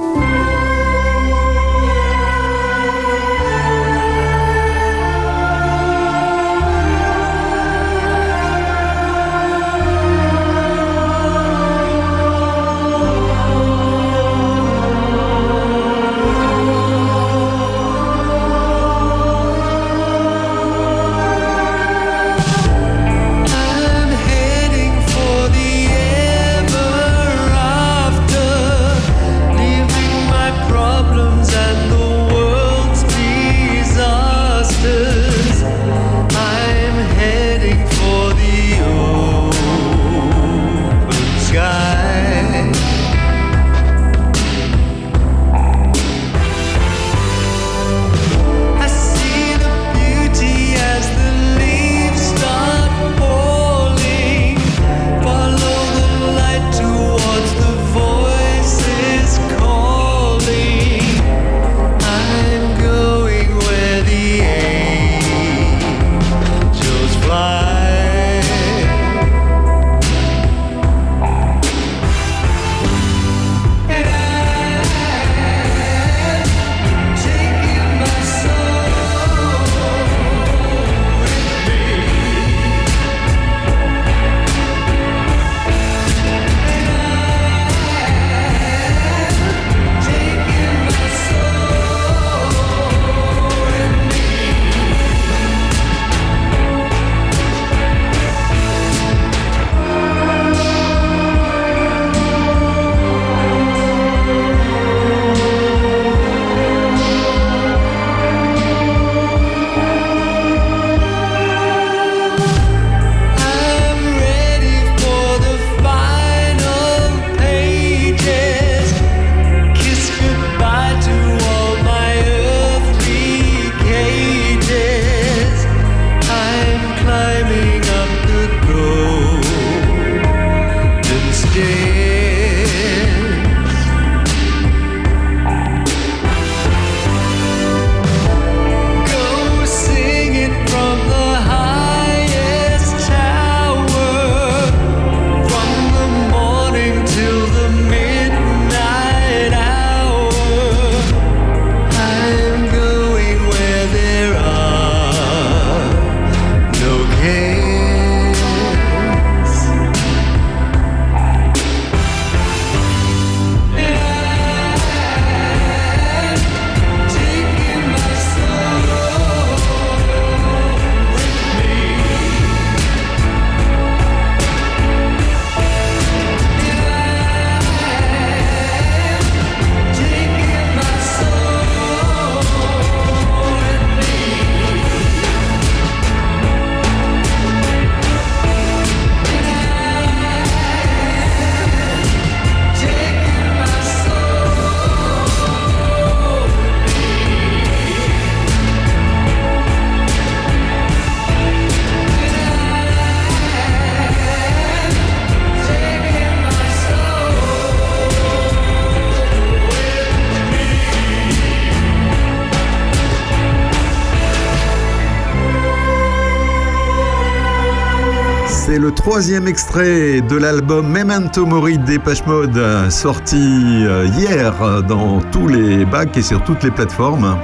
Troisième extrait de l'album Memento Mori des Mode, sorti euh, hier dans tous les bacs et sur toutes les plateformes.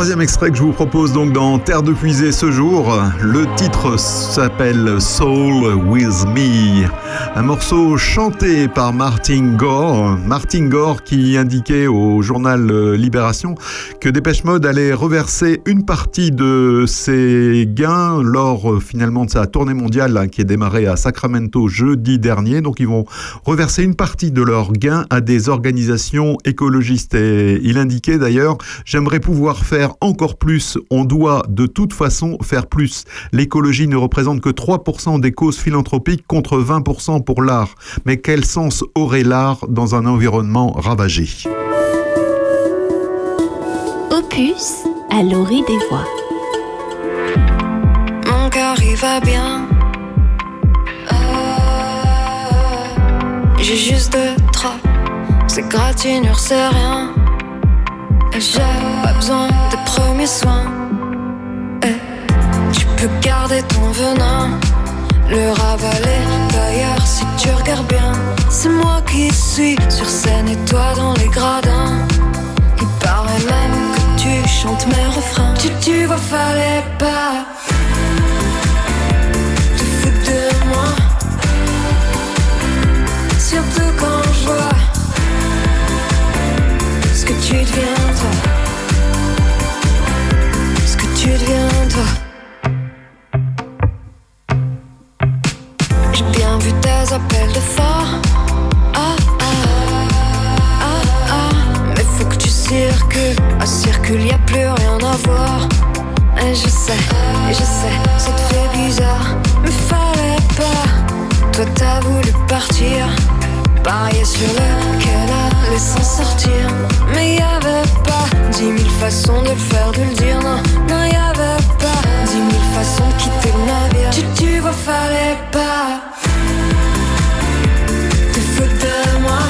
Troisième extrait que je vous propose donc dans Terre de Puisée ce jour. Le titre s'appelle Soul with Me. Un morceau chanté par Martin Gore. Martin Gore qui indiquait au journal Libération que Dépêche Mode allait reverser une partie de ses gains lors euh, finalement de sa tournée mondiale hein, qui est démarrée à Sacramento jeudi dernier. Donc ils vont reverser une partie de leurs gains à des organisations écologistes. Et il indiquait d'ailleurs, j'aimerais pouvoir faire faire encore plus. On doit de toute façon faire plus. L'écologie ne représente que 3% des causes philanthropiques contre 20% pour l'art. Mais quel sens aurait l'art dans un environnement ravagé? Opus à l'orée des voix. Mon cœur il va bien. Euh, J'ai juste deux traits. C'est gratinure, c'est rien. J'ai pas besoin de premiers soins. Et tu peux garder ton venin, le ravaler. D'ailleurs, si tu regardes bien, c'est moi qui suis sur scène et toi dans les gradins. Il paraît même que tu chantes mes refrains. Tu, tu vois, fallait pas te foutre de moi. Surtout quand je vois ce que tu deviens, J'ai bien vu tes appels de phare. Ah, ah, ah, ah. Mais faut que tu circules. À circule, y a plus rien à voir. Et je sais, et je sais, ça te fait bizarre. Mais fallait pas. Toi, t'as voulu partir. Parier sur le qu'elle allait s'en sortir. Mais y avait pas dix mille façons de le faire, de le dire. Non, non, y avait pas dix mille façons de quitter le navire. Tu, tu vois, fallait pas te foutre de moi.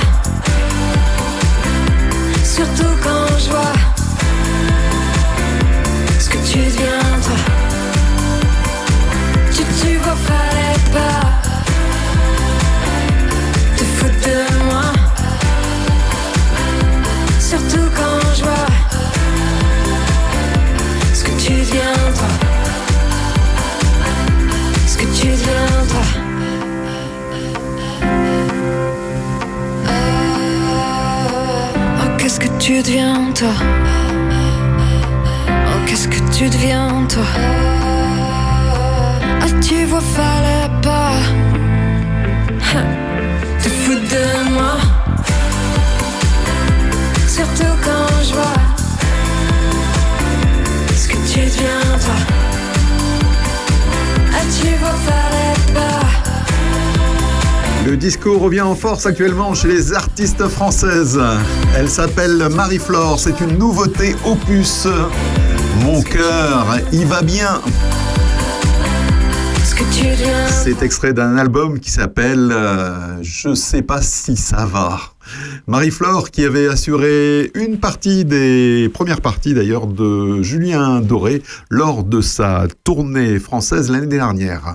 Surtout quand je vois tu deviens, toi? Oh, qu'est-ce que tu deviens, toi? Ah, tu vois, fallait pas te foutre de moi. Surtout quand je vois ce que tu deviens, toi. Ah, tu vois, fallait pas. Le disco revient en force actuellement chez les artistes françaises. Elle s'appelle Marie-Flore, c'est une nouveauté opus. Mon cœur, il va bien. C'est extrait d'un album qui s'appelle euh, Je sais pas si ça va. Marie-Flore qui avait assuré une partie des premières parties d'ailleurs de Julien Doré lors de sa tournée française l'année dernière.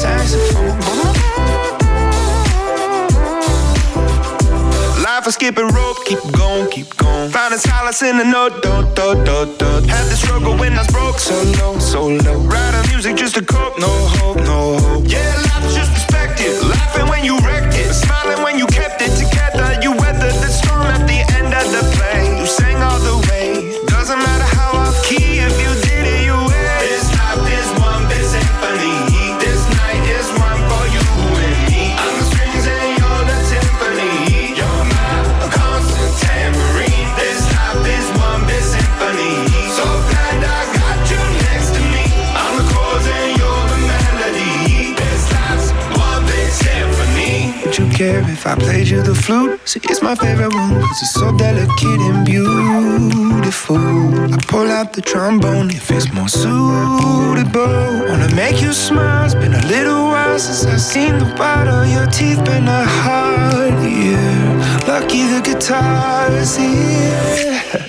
saxophone. Life is skipping rope, keep going, keep going. Found a solace in the note, do, do, do, do. Had the struggle when I was broke, so low, so low. Writing music just to cope, no hope, no hope. Yeah, life's just perspective. Laughing when you care if I played you the flute. See, it's my favorite one, cause it's so delicate and beautiful. I pull out the trombone if it's more suitable. Wanna make you smile, it's been a little while since I've seen the white of your teeth. Been a hard year, lucky the guitar's here.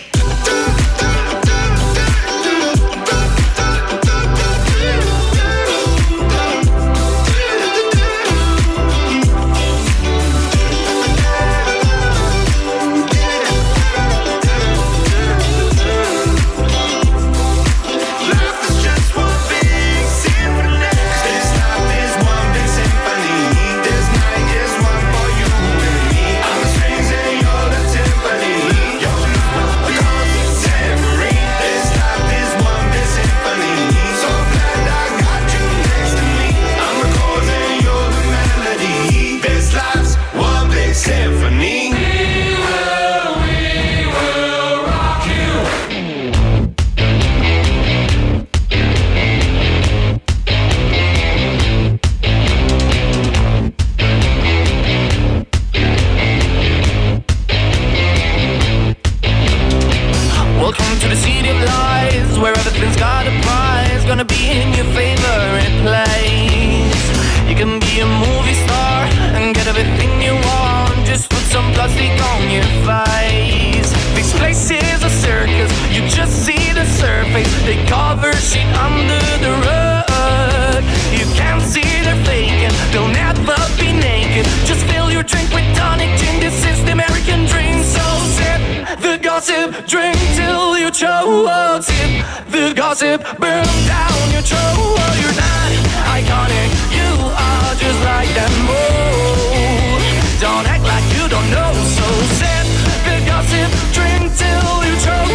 show. Tip the gossip, burn down your show. You're not iconic, you are just like them. All. Don't act like you don't know. So sip the gossip, drink till you choke.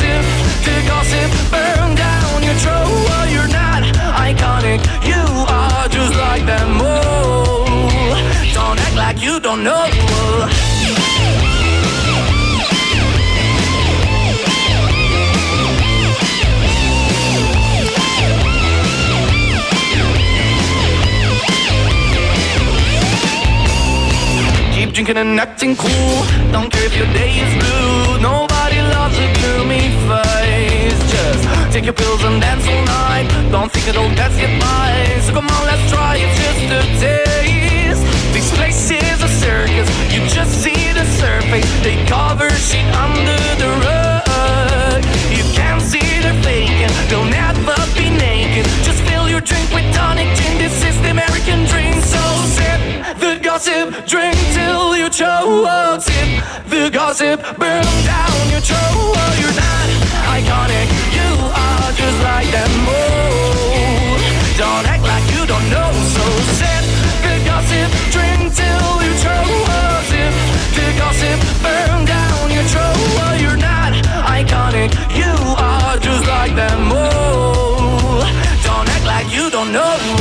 Tip the gossip, burn down your show. You're not iconic, you are just like them. All. Don't act like you don't know. drinking and acting cool. Don't care if your day is blue. Nobody loves a gloomy face. Just take your pills and dance all night. Don't think it'll that's goodbye. So come on, let's try it just a taste. This place is a circus. You just see the surface. They cover shit under the rug. You can't see they're faking. They'll never be naked. Just your drink with tonic gin. This is the American dream. So sip the gossip, drink till you choke. Sip the gossip, burn down your throat. You're not iconic. You are just like them all. Don't act like you don't know. So sip the gossip, drink till you choke. Sip the gossip, burn down your throat. You're not iconic. don't know.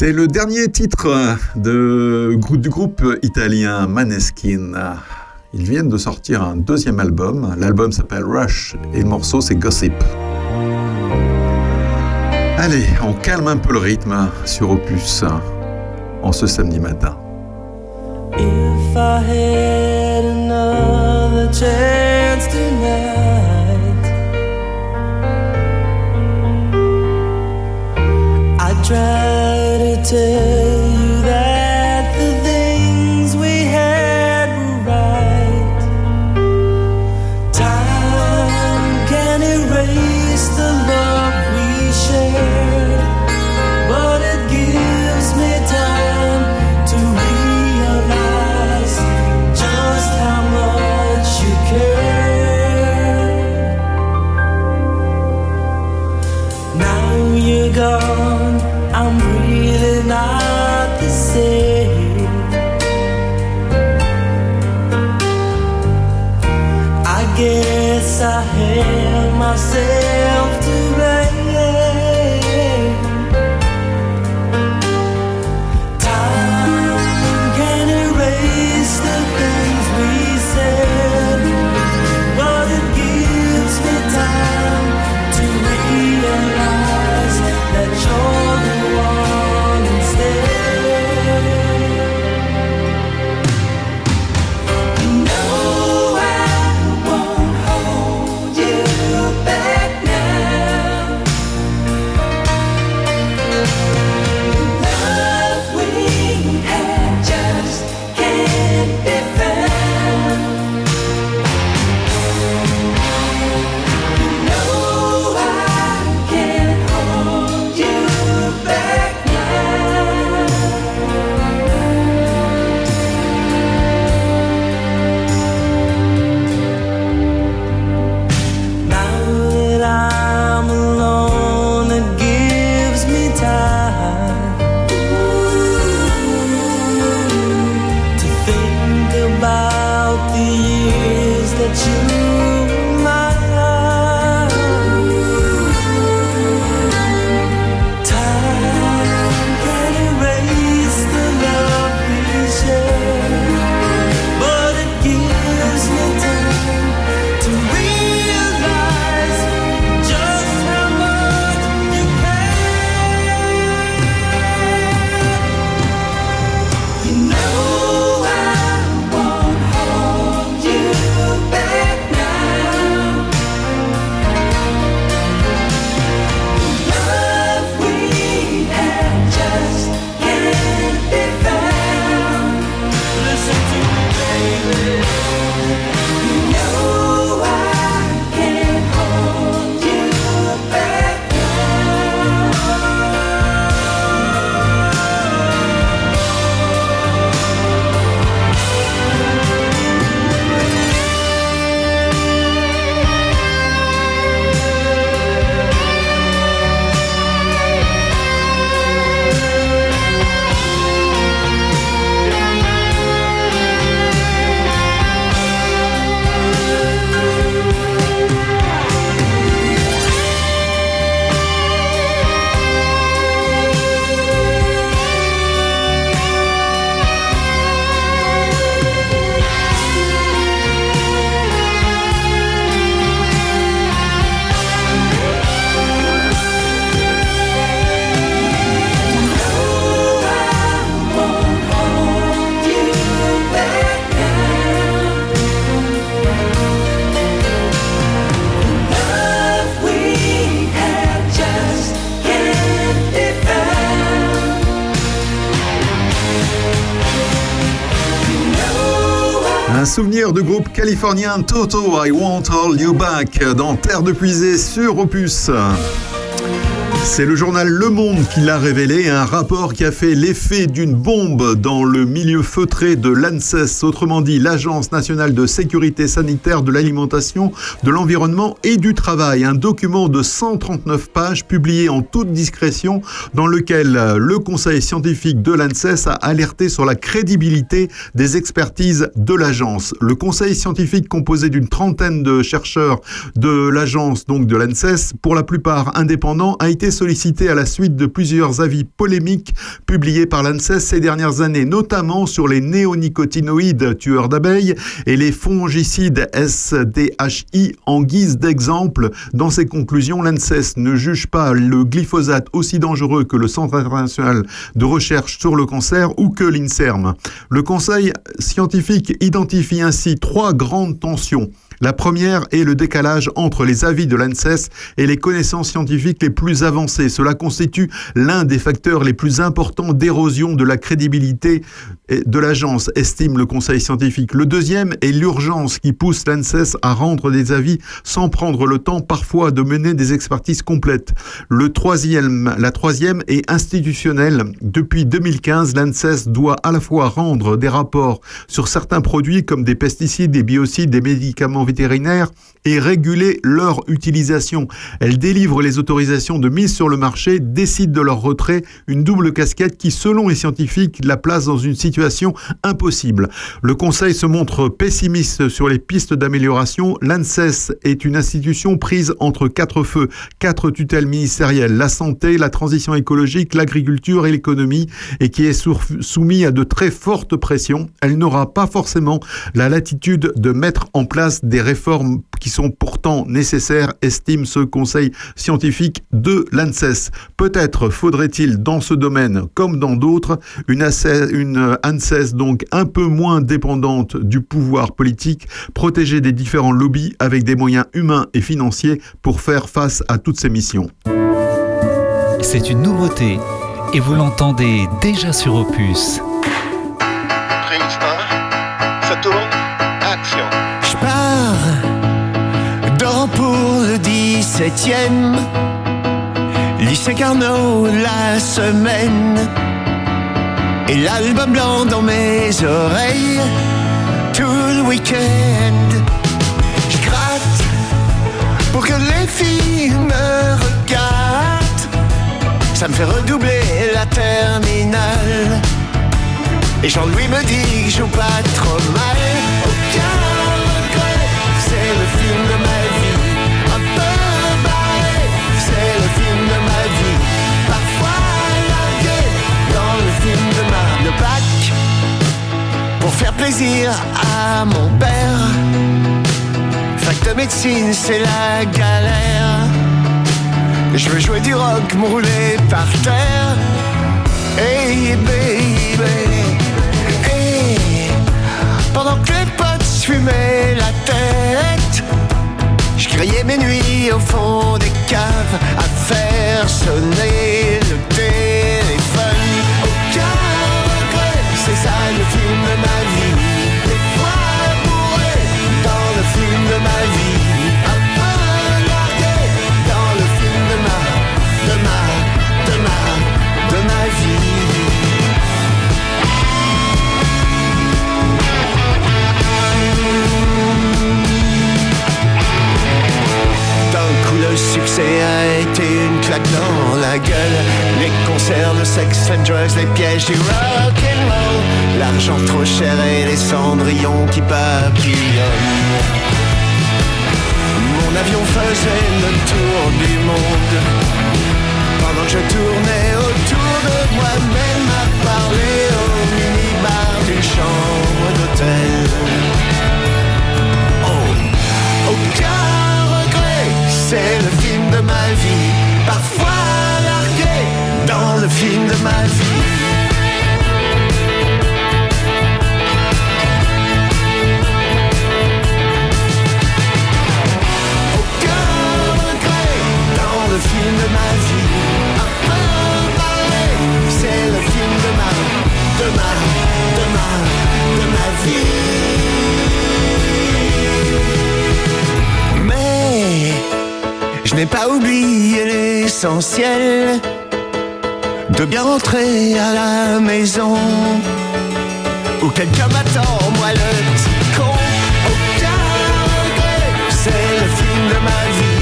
C'est le dernier titre euh, du groupe italien Maneskin. Ils viennent de sortir un deuxième album. L'album s'appelle Rush et le morceau c'est Gossip. Allez, on calme un peu le rythme sur Opus en ce samedi matin. tell souvenir du groupe californien Toto I Want All You Back dans Terre de Puisée sur Opus. C'est le journal Le Monde qui l'a révélé, un rapport qui a fait l'effet d'une bombe dans le milieu feutré de l'ANSES, autrement dit l'Agence nationale de sécurité sanitaire de l'alimentation, de l'environnement et du travail. Un document de 139 pages publié en toute discrétion dans lequel le conseil scientifique de l'ANSES a alerté sur la crédibilité des expertises de l'agence. Le conseil scientifique composé d'une trentaine de chercheurs de l'agence, donc de l'ANSES, pour la plupart indépendants, a été sollicité à la suite de plusieurs avis polémiques publiés par l'ANSES ces dernières années, notamment sur les néonicotinoïdes tueurs d'abeilles et les fongicides SDHI en guise d'exemple. Dans ses conclusions, l'ANSES ne juge pas le glyphosate aussi dangereux que le Centre international de recherche sur le cancer ou que l'INSERM. Le Conseil scientifique identifie ainsi trois grandes tensions la première est le décalage entre les avis de l'ANSES et les connaissances scientifiques les plus avancées. Cela constitue l'un des facteurs les plus importants d'érosion de la crédibilité de l'agence, estime le conseil scientifique. Le deuxième est l'urgence qui pousse l'ANSES à rendre des avis sans prendre le temps parfois de mener des expertises complètes. Le troisième, la troisième est institutionnelle. Depuis 2015, l'ANSES doit à la fois rendre des rapports sur certains produits comme des pesticides, des biocides, des médicaments vétérinaires et réguler leur utilisation. Elle délivre les autorisations de mise sur le marché, décide de leur retrait, une double casquette qui, selon les scientifiques, la place dans une situation impossible. Le Conseil se montre pessimiste sur les pistes d'amélioration. L'ANSES est une institution prise entre quatre feux, quatre tutelles ministérielles, la santé, la transition écologique, l'agriculture et l'économie, et qui est soumise à de très fortes pressions. Elle n'aura pas forcément la latitude de mettre en place des réformes qui sont pourtant nécessaires, estime ce conseil scientifique de l'ANSES. Peut-être faudrait-il dans ce domaine, comme dans d'autres, une, une ANSES donc un peu moins dépendante du pouvoir politique, protégée des différents lobbies avec des moyens humains et financiers pour faire face à toutes ces missions. C'est une nouveauté et vous l'entendez déjà sur Opus. ça tourne, 17e, lycée Carnot la semaine, et l'album blanc dans mes oreilles tout le week-end. Je gratte pour que les filles me regardent, ça me fait redoubler la terminale. Et Jean-Louis me dit que je joue pas trop mal. Faire plaisir à mon père. Fac de médecine, c'est la galère. Je veux jouer du rock, me rouler par terre. Hey baby pendant que les potes fumaient la tête. Je criais mes nuits au fond des caves à faire sonner succès a été une claque dans la gueule. Les concerts, le sex and drugs, les pièges du rock and roll. L'argent trop cher et les cendrillons qui papillonnent. Mon avion faisait le tour du monde. Pendant que je tournais autour de moi-même à parler au minibar d'une chambre d'hôtel. Oh, aucun c'est le le film de ma vie. Film de ma vie, parler, c'est le film de ma, de ma, de ma, de ma vie. Je n'ai pas oublié l'essentiel de bien rentrer à la maison où quelqu'un m'attend, moi le petit con. C'est le film de ma vie.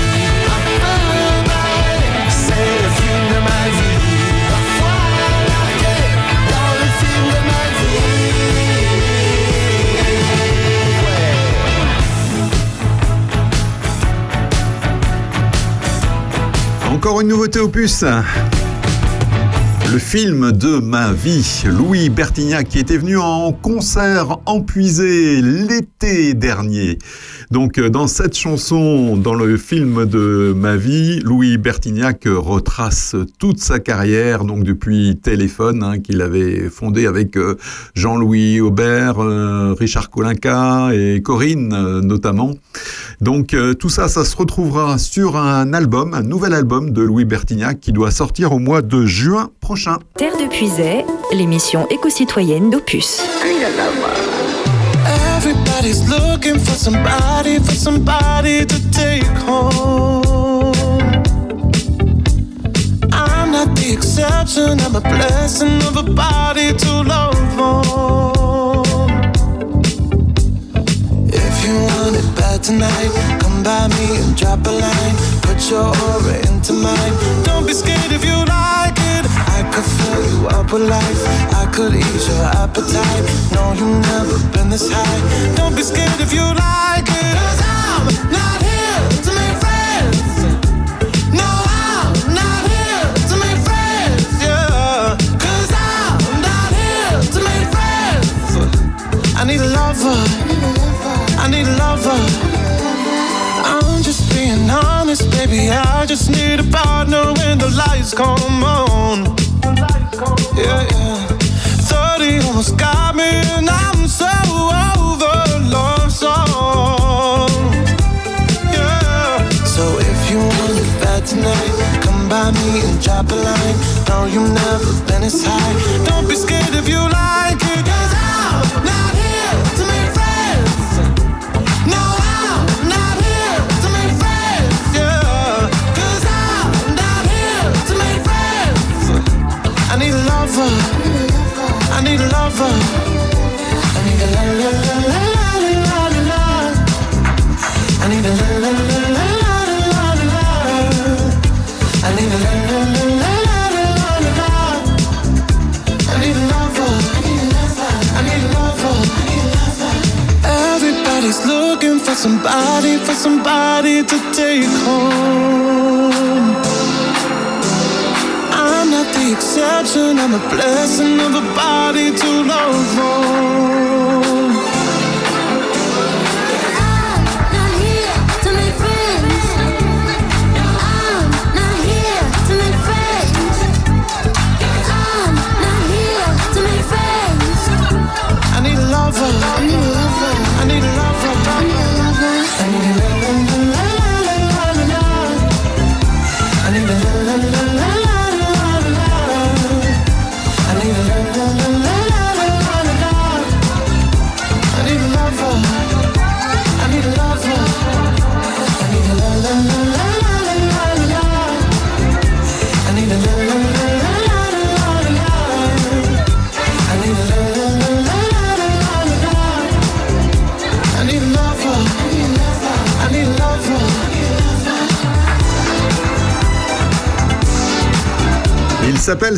C'est le film de ma vie. Parfois dans le film de ma Encore une nouveauté opus. Le film de ma vie, Louis Bertignac, qui était venu en concert empuisé l'été dernier. Donc, euh, dans cette chanson, dans le film de ma vie, Louis Bertignac retrace toute sa carrière, donc depuis Téléphone, hein, qu'il avait fondé avec euh, Jean-Louis Aubert, euh, Richard Colinca et Corinne notamment. Donc, tout ça, ça se retrouvera sur un album, un nouvel album de Louis Bertignac qui doit sortir au mois de juin prochain. Terre de Puisay, l'émission éco-citoyenne d'Opus. Everybody's looking for somebody, for somebody to take home. I'm not the exception, I'm a blessing of a body to love on. Tonight, come by me and drop a line. Put your aura into mine. Don't be scared if you like it. I could fill you up with life. I could ease your appetite. No, you've never been this high. Don't be scared if you like it. Cause I'm not here to make friends. No, I'm not here to make friends. Yeah. Cause I'm not here to make friends. I need a lover. I need a lover. Honest, baby. I just need a partner when the lights come on. Yeah, yeah. 30 almost got me, and I'm so over love song. Yeah. So if you want it bad tonight, come by me and drop a line. No, you've never been as high. Don't be scared if you like lover. I need a la la la la la la la la. I need a la la la la la la la la. I need a la la la la la la la la. I need a lover. I need a lover. Everybody's looking for somebody, for somebody to take home exception and a blessing of a body to love. Oh.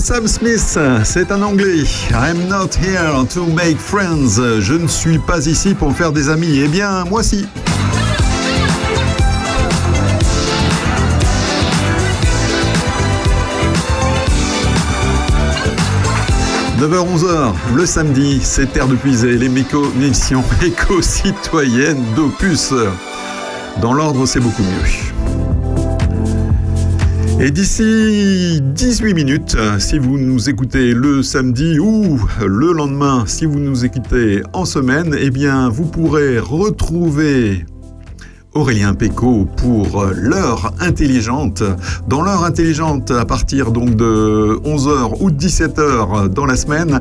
Sam Smith, c'est un anglais. I'm not here to make friends. Je ne suis pas ici pour faire des amis. Eh bien, moi si. « 9h-11h, le samedi, c'est Terre de Puisée, les méconnaissions éco-citoyennes d'Opus. Dans l'ordre, c'est beaucoup mieux. Et d'ici 18 minutes, si vous nous écoutez le samedi ou le lendemain, si vous nous écoutez en semaine, eh bien, vous pourrez retrouver Aurélien Péco pour l'heure intelligente. Dans l'heure intelligente, à partir donc de 11h ou 17h dans la semaine,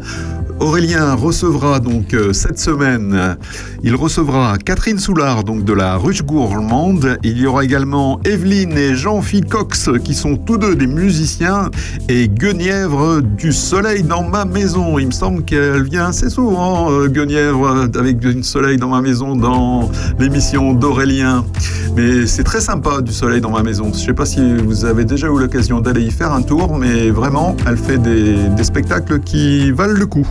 Aurélien recevra donc euh, cette semaine, il recevra Catherine Soulard donc de la Ruche Gourmande. Il y aura également Evelyne et Jean-Philippe Cox qui sont tous deux des musiciens et Guenièvre du Soleil dans ma maison. Il me semble qu'elle vient assez souvent, euh, Guenièvre, avec du Soleil dans ma maison dans l'émission d'Aurélien. Mais c'est très sympa du Soleil dans ma maison. Je ne sais pas si vous avez déjà eu l'occasion d'aller y faire un tour, mais vraiment, elle fait des spectacles qui valent le coup.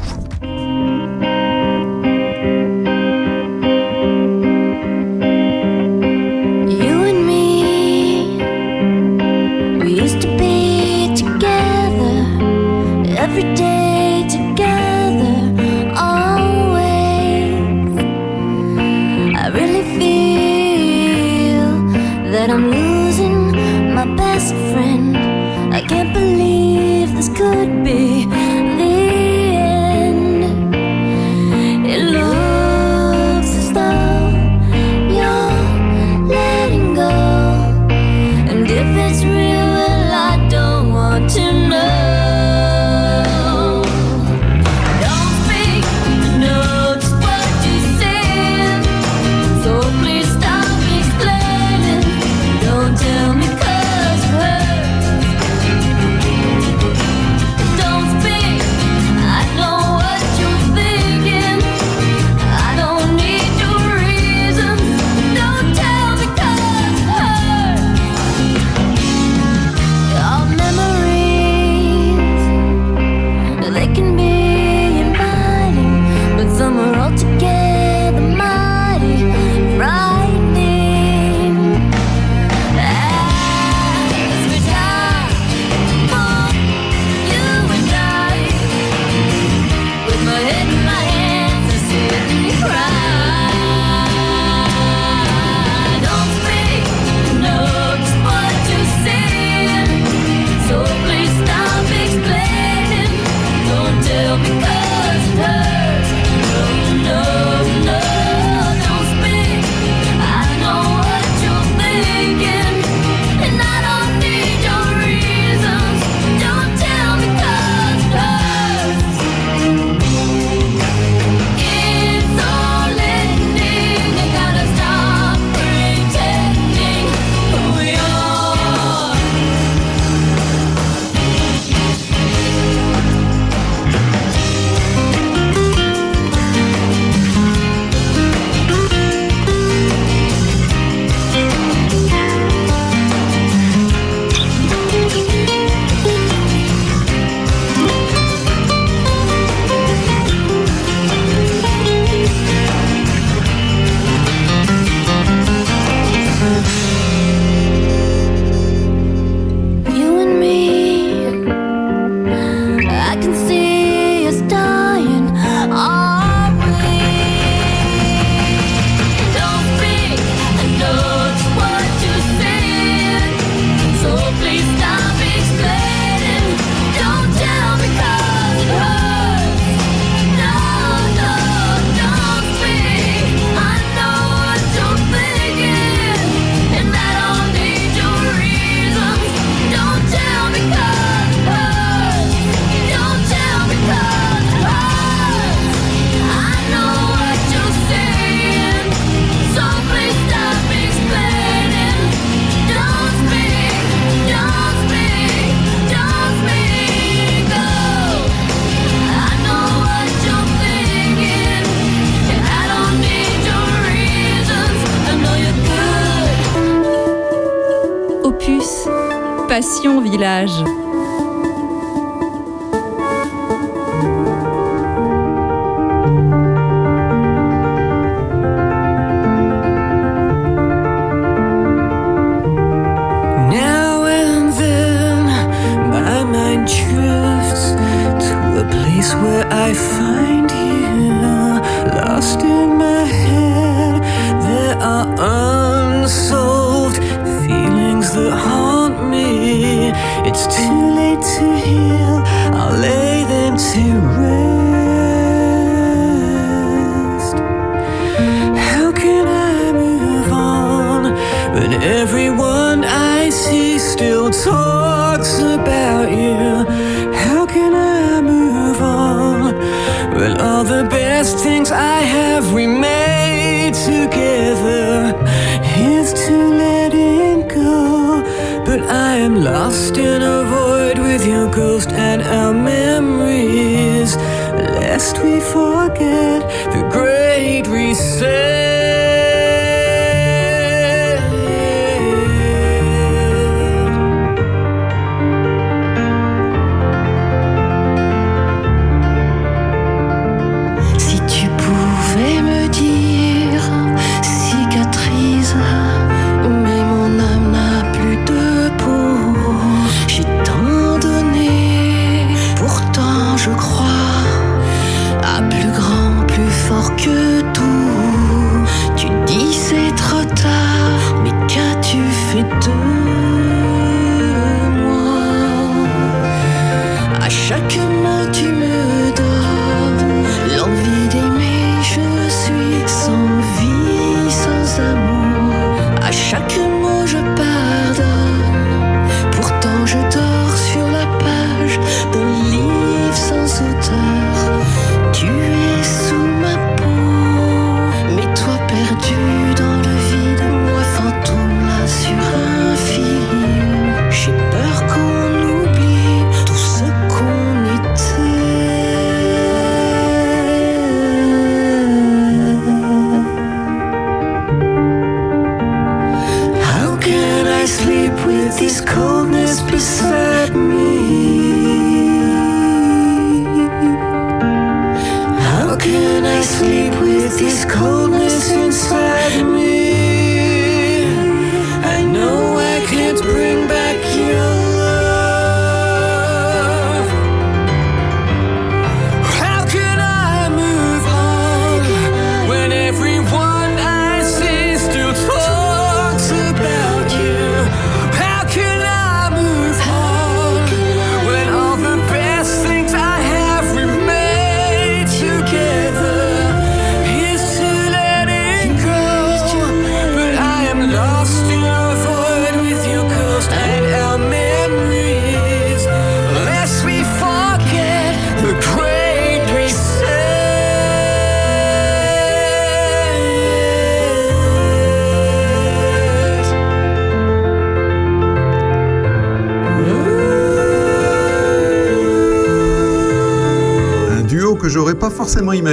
Forcément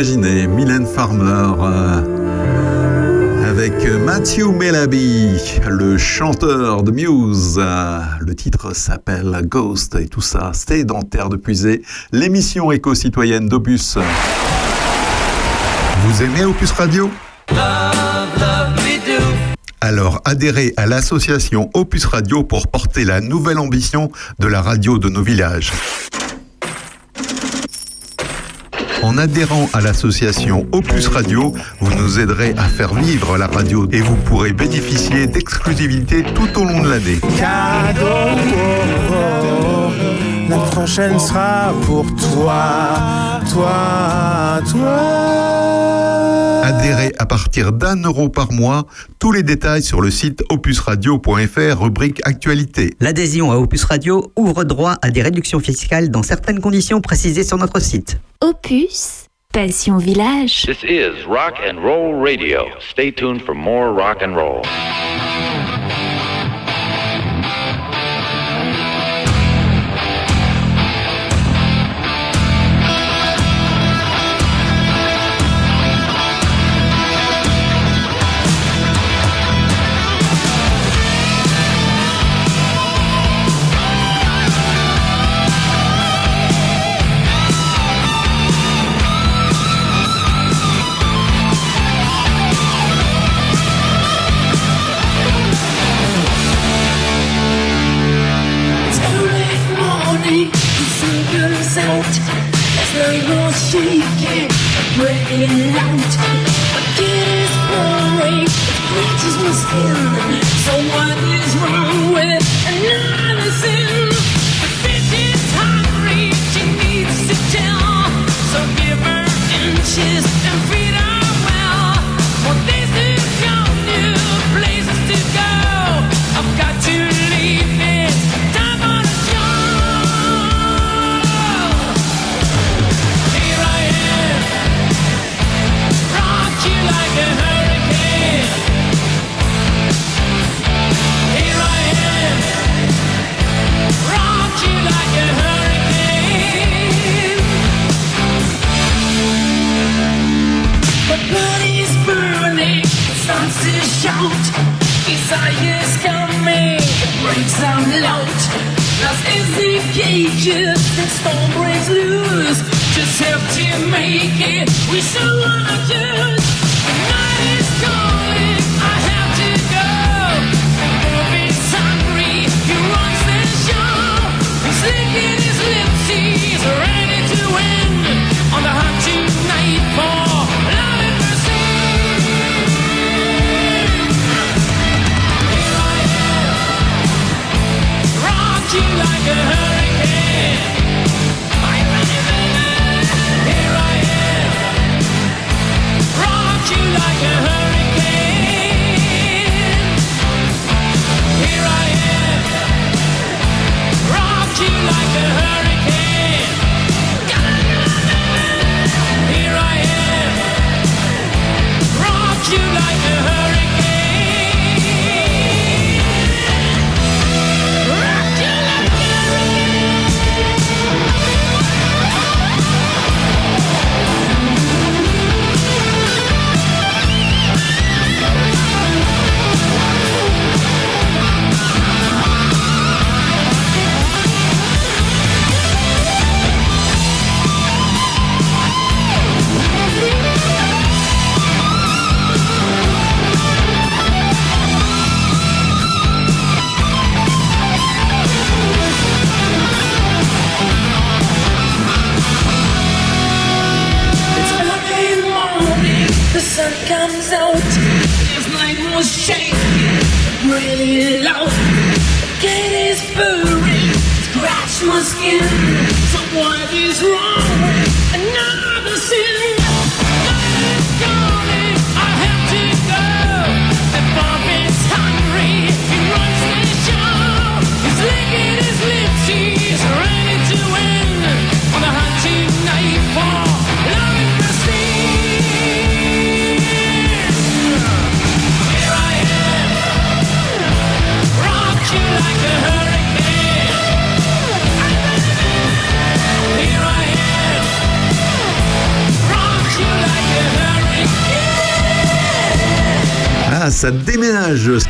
imaginé. Mylène Farmer euh, avec Matthew Melaby, le chanteur de Muse. le titre s'appelle Ghost et tout ça, c'était dans Terre de Puisée, l'émission éco-citoyenne d'Opus. Vous aimez Opus Radio? Alors adhérez à l'association Opus Radio pour porter la nouvelle ambition de la radio de nos villages. En adhérant à l'association Opus Radio, vous nous aiderez à faire vivre la radio et vous pourrez bénéficier d'exclusivité tout au long de l'année. Cadeau, la prochaine sera pour toi, toi, toi. Adhérez à partir d'un euro par mois. Tous les détails sur le site opusradio.fr, rubrique actualité. L'adhésion à Opus Radio ouvre droit à des réductions fiscales dans certaines conditions précisées sur notre site. Opus, Passion Village. This is Rock and Roll Radio. Stay tuned for more rock and roll.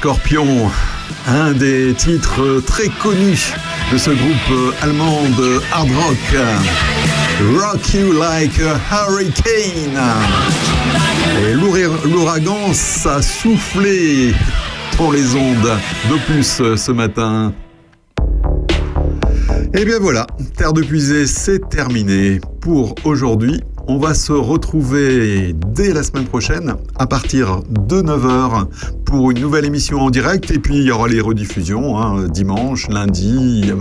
Scorpion, un des titres très connus de ce groupe allemand de hard rock. Rock You Like a Hurricane. Et l'ouragan, ça soufflé dans les ondes d'Opus ce matin. Et bien voilà, Terre de Puisée, c'est terminé pour aujourd'hui. On va se retrouver dès la semaine prochaine à partir de 9h pour une nouvelle émission en direct et puis il y aura les rediffusions hein, dimanche, lundi,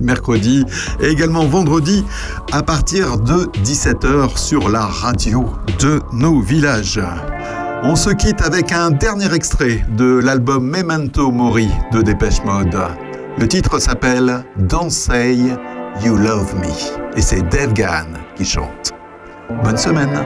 mercredi et également vendredi à partir de 17h sur la radio de nos villages. On se quitte avec un dernier extrait de l'album Memento Mori de Dépêche Mode. Le titre s'appelle Don't You Love Me et c'est Dave Gahan qui chante. Bonne semaine.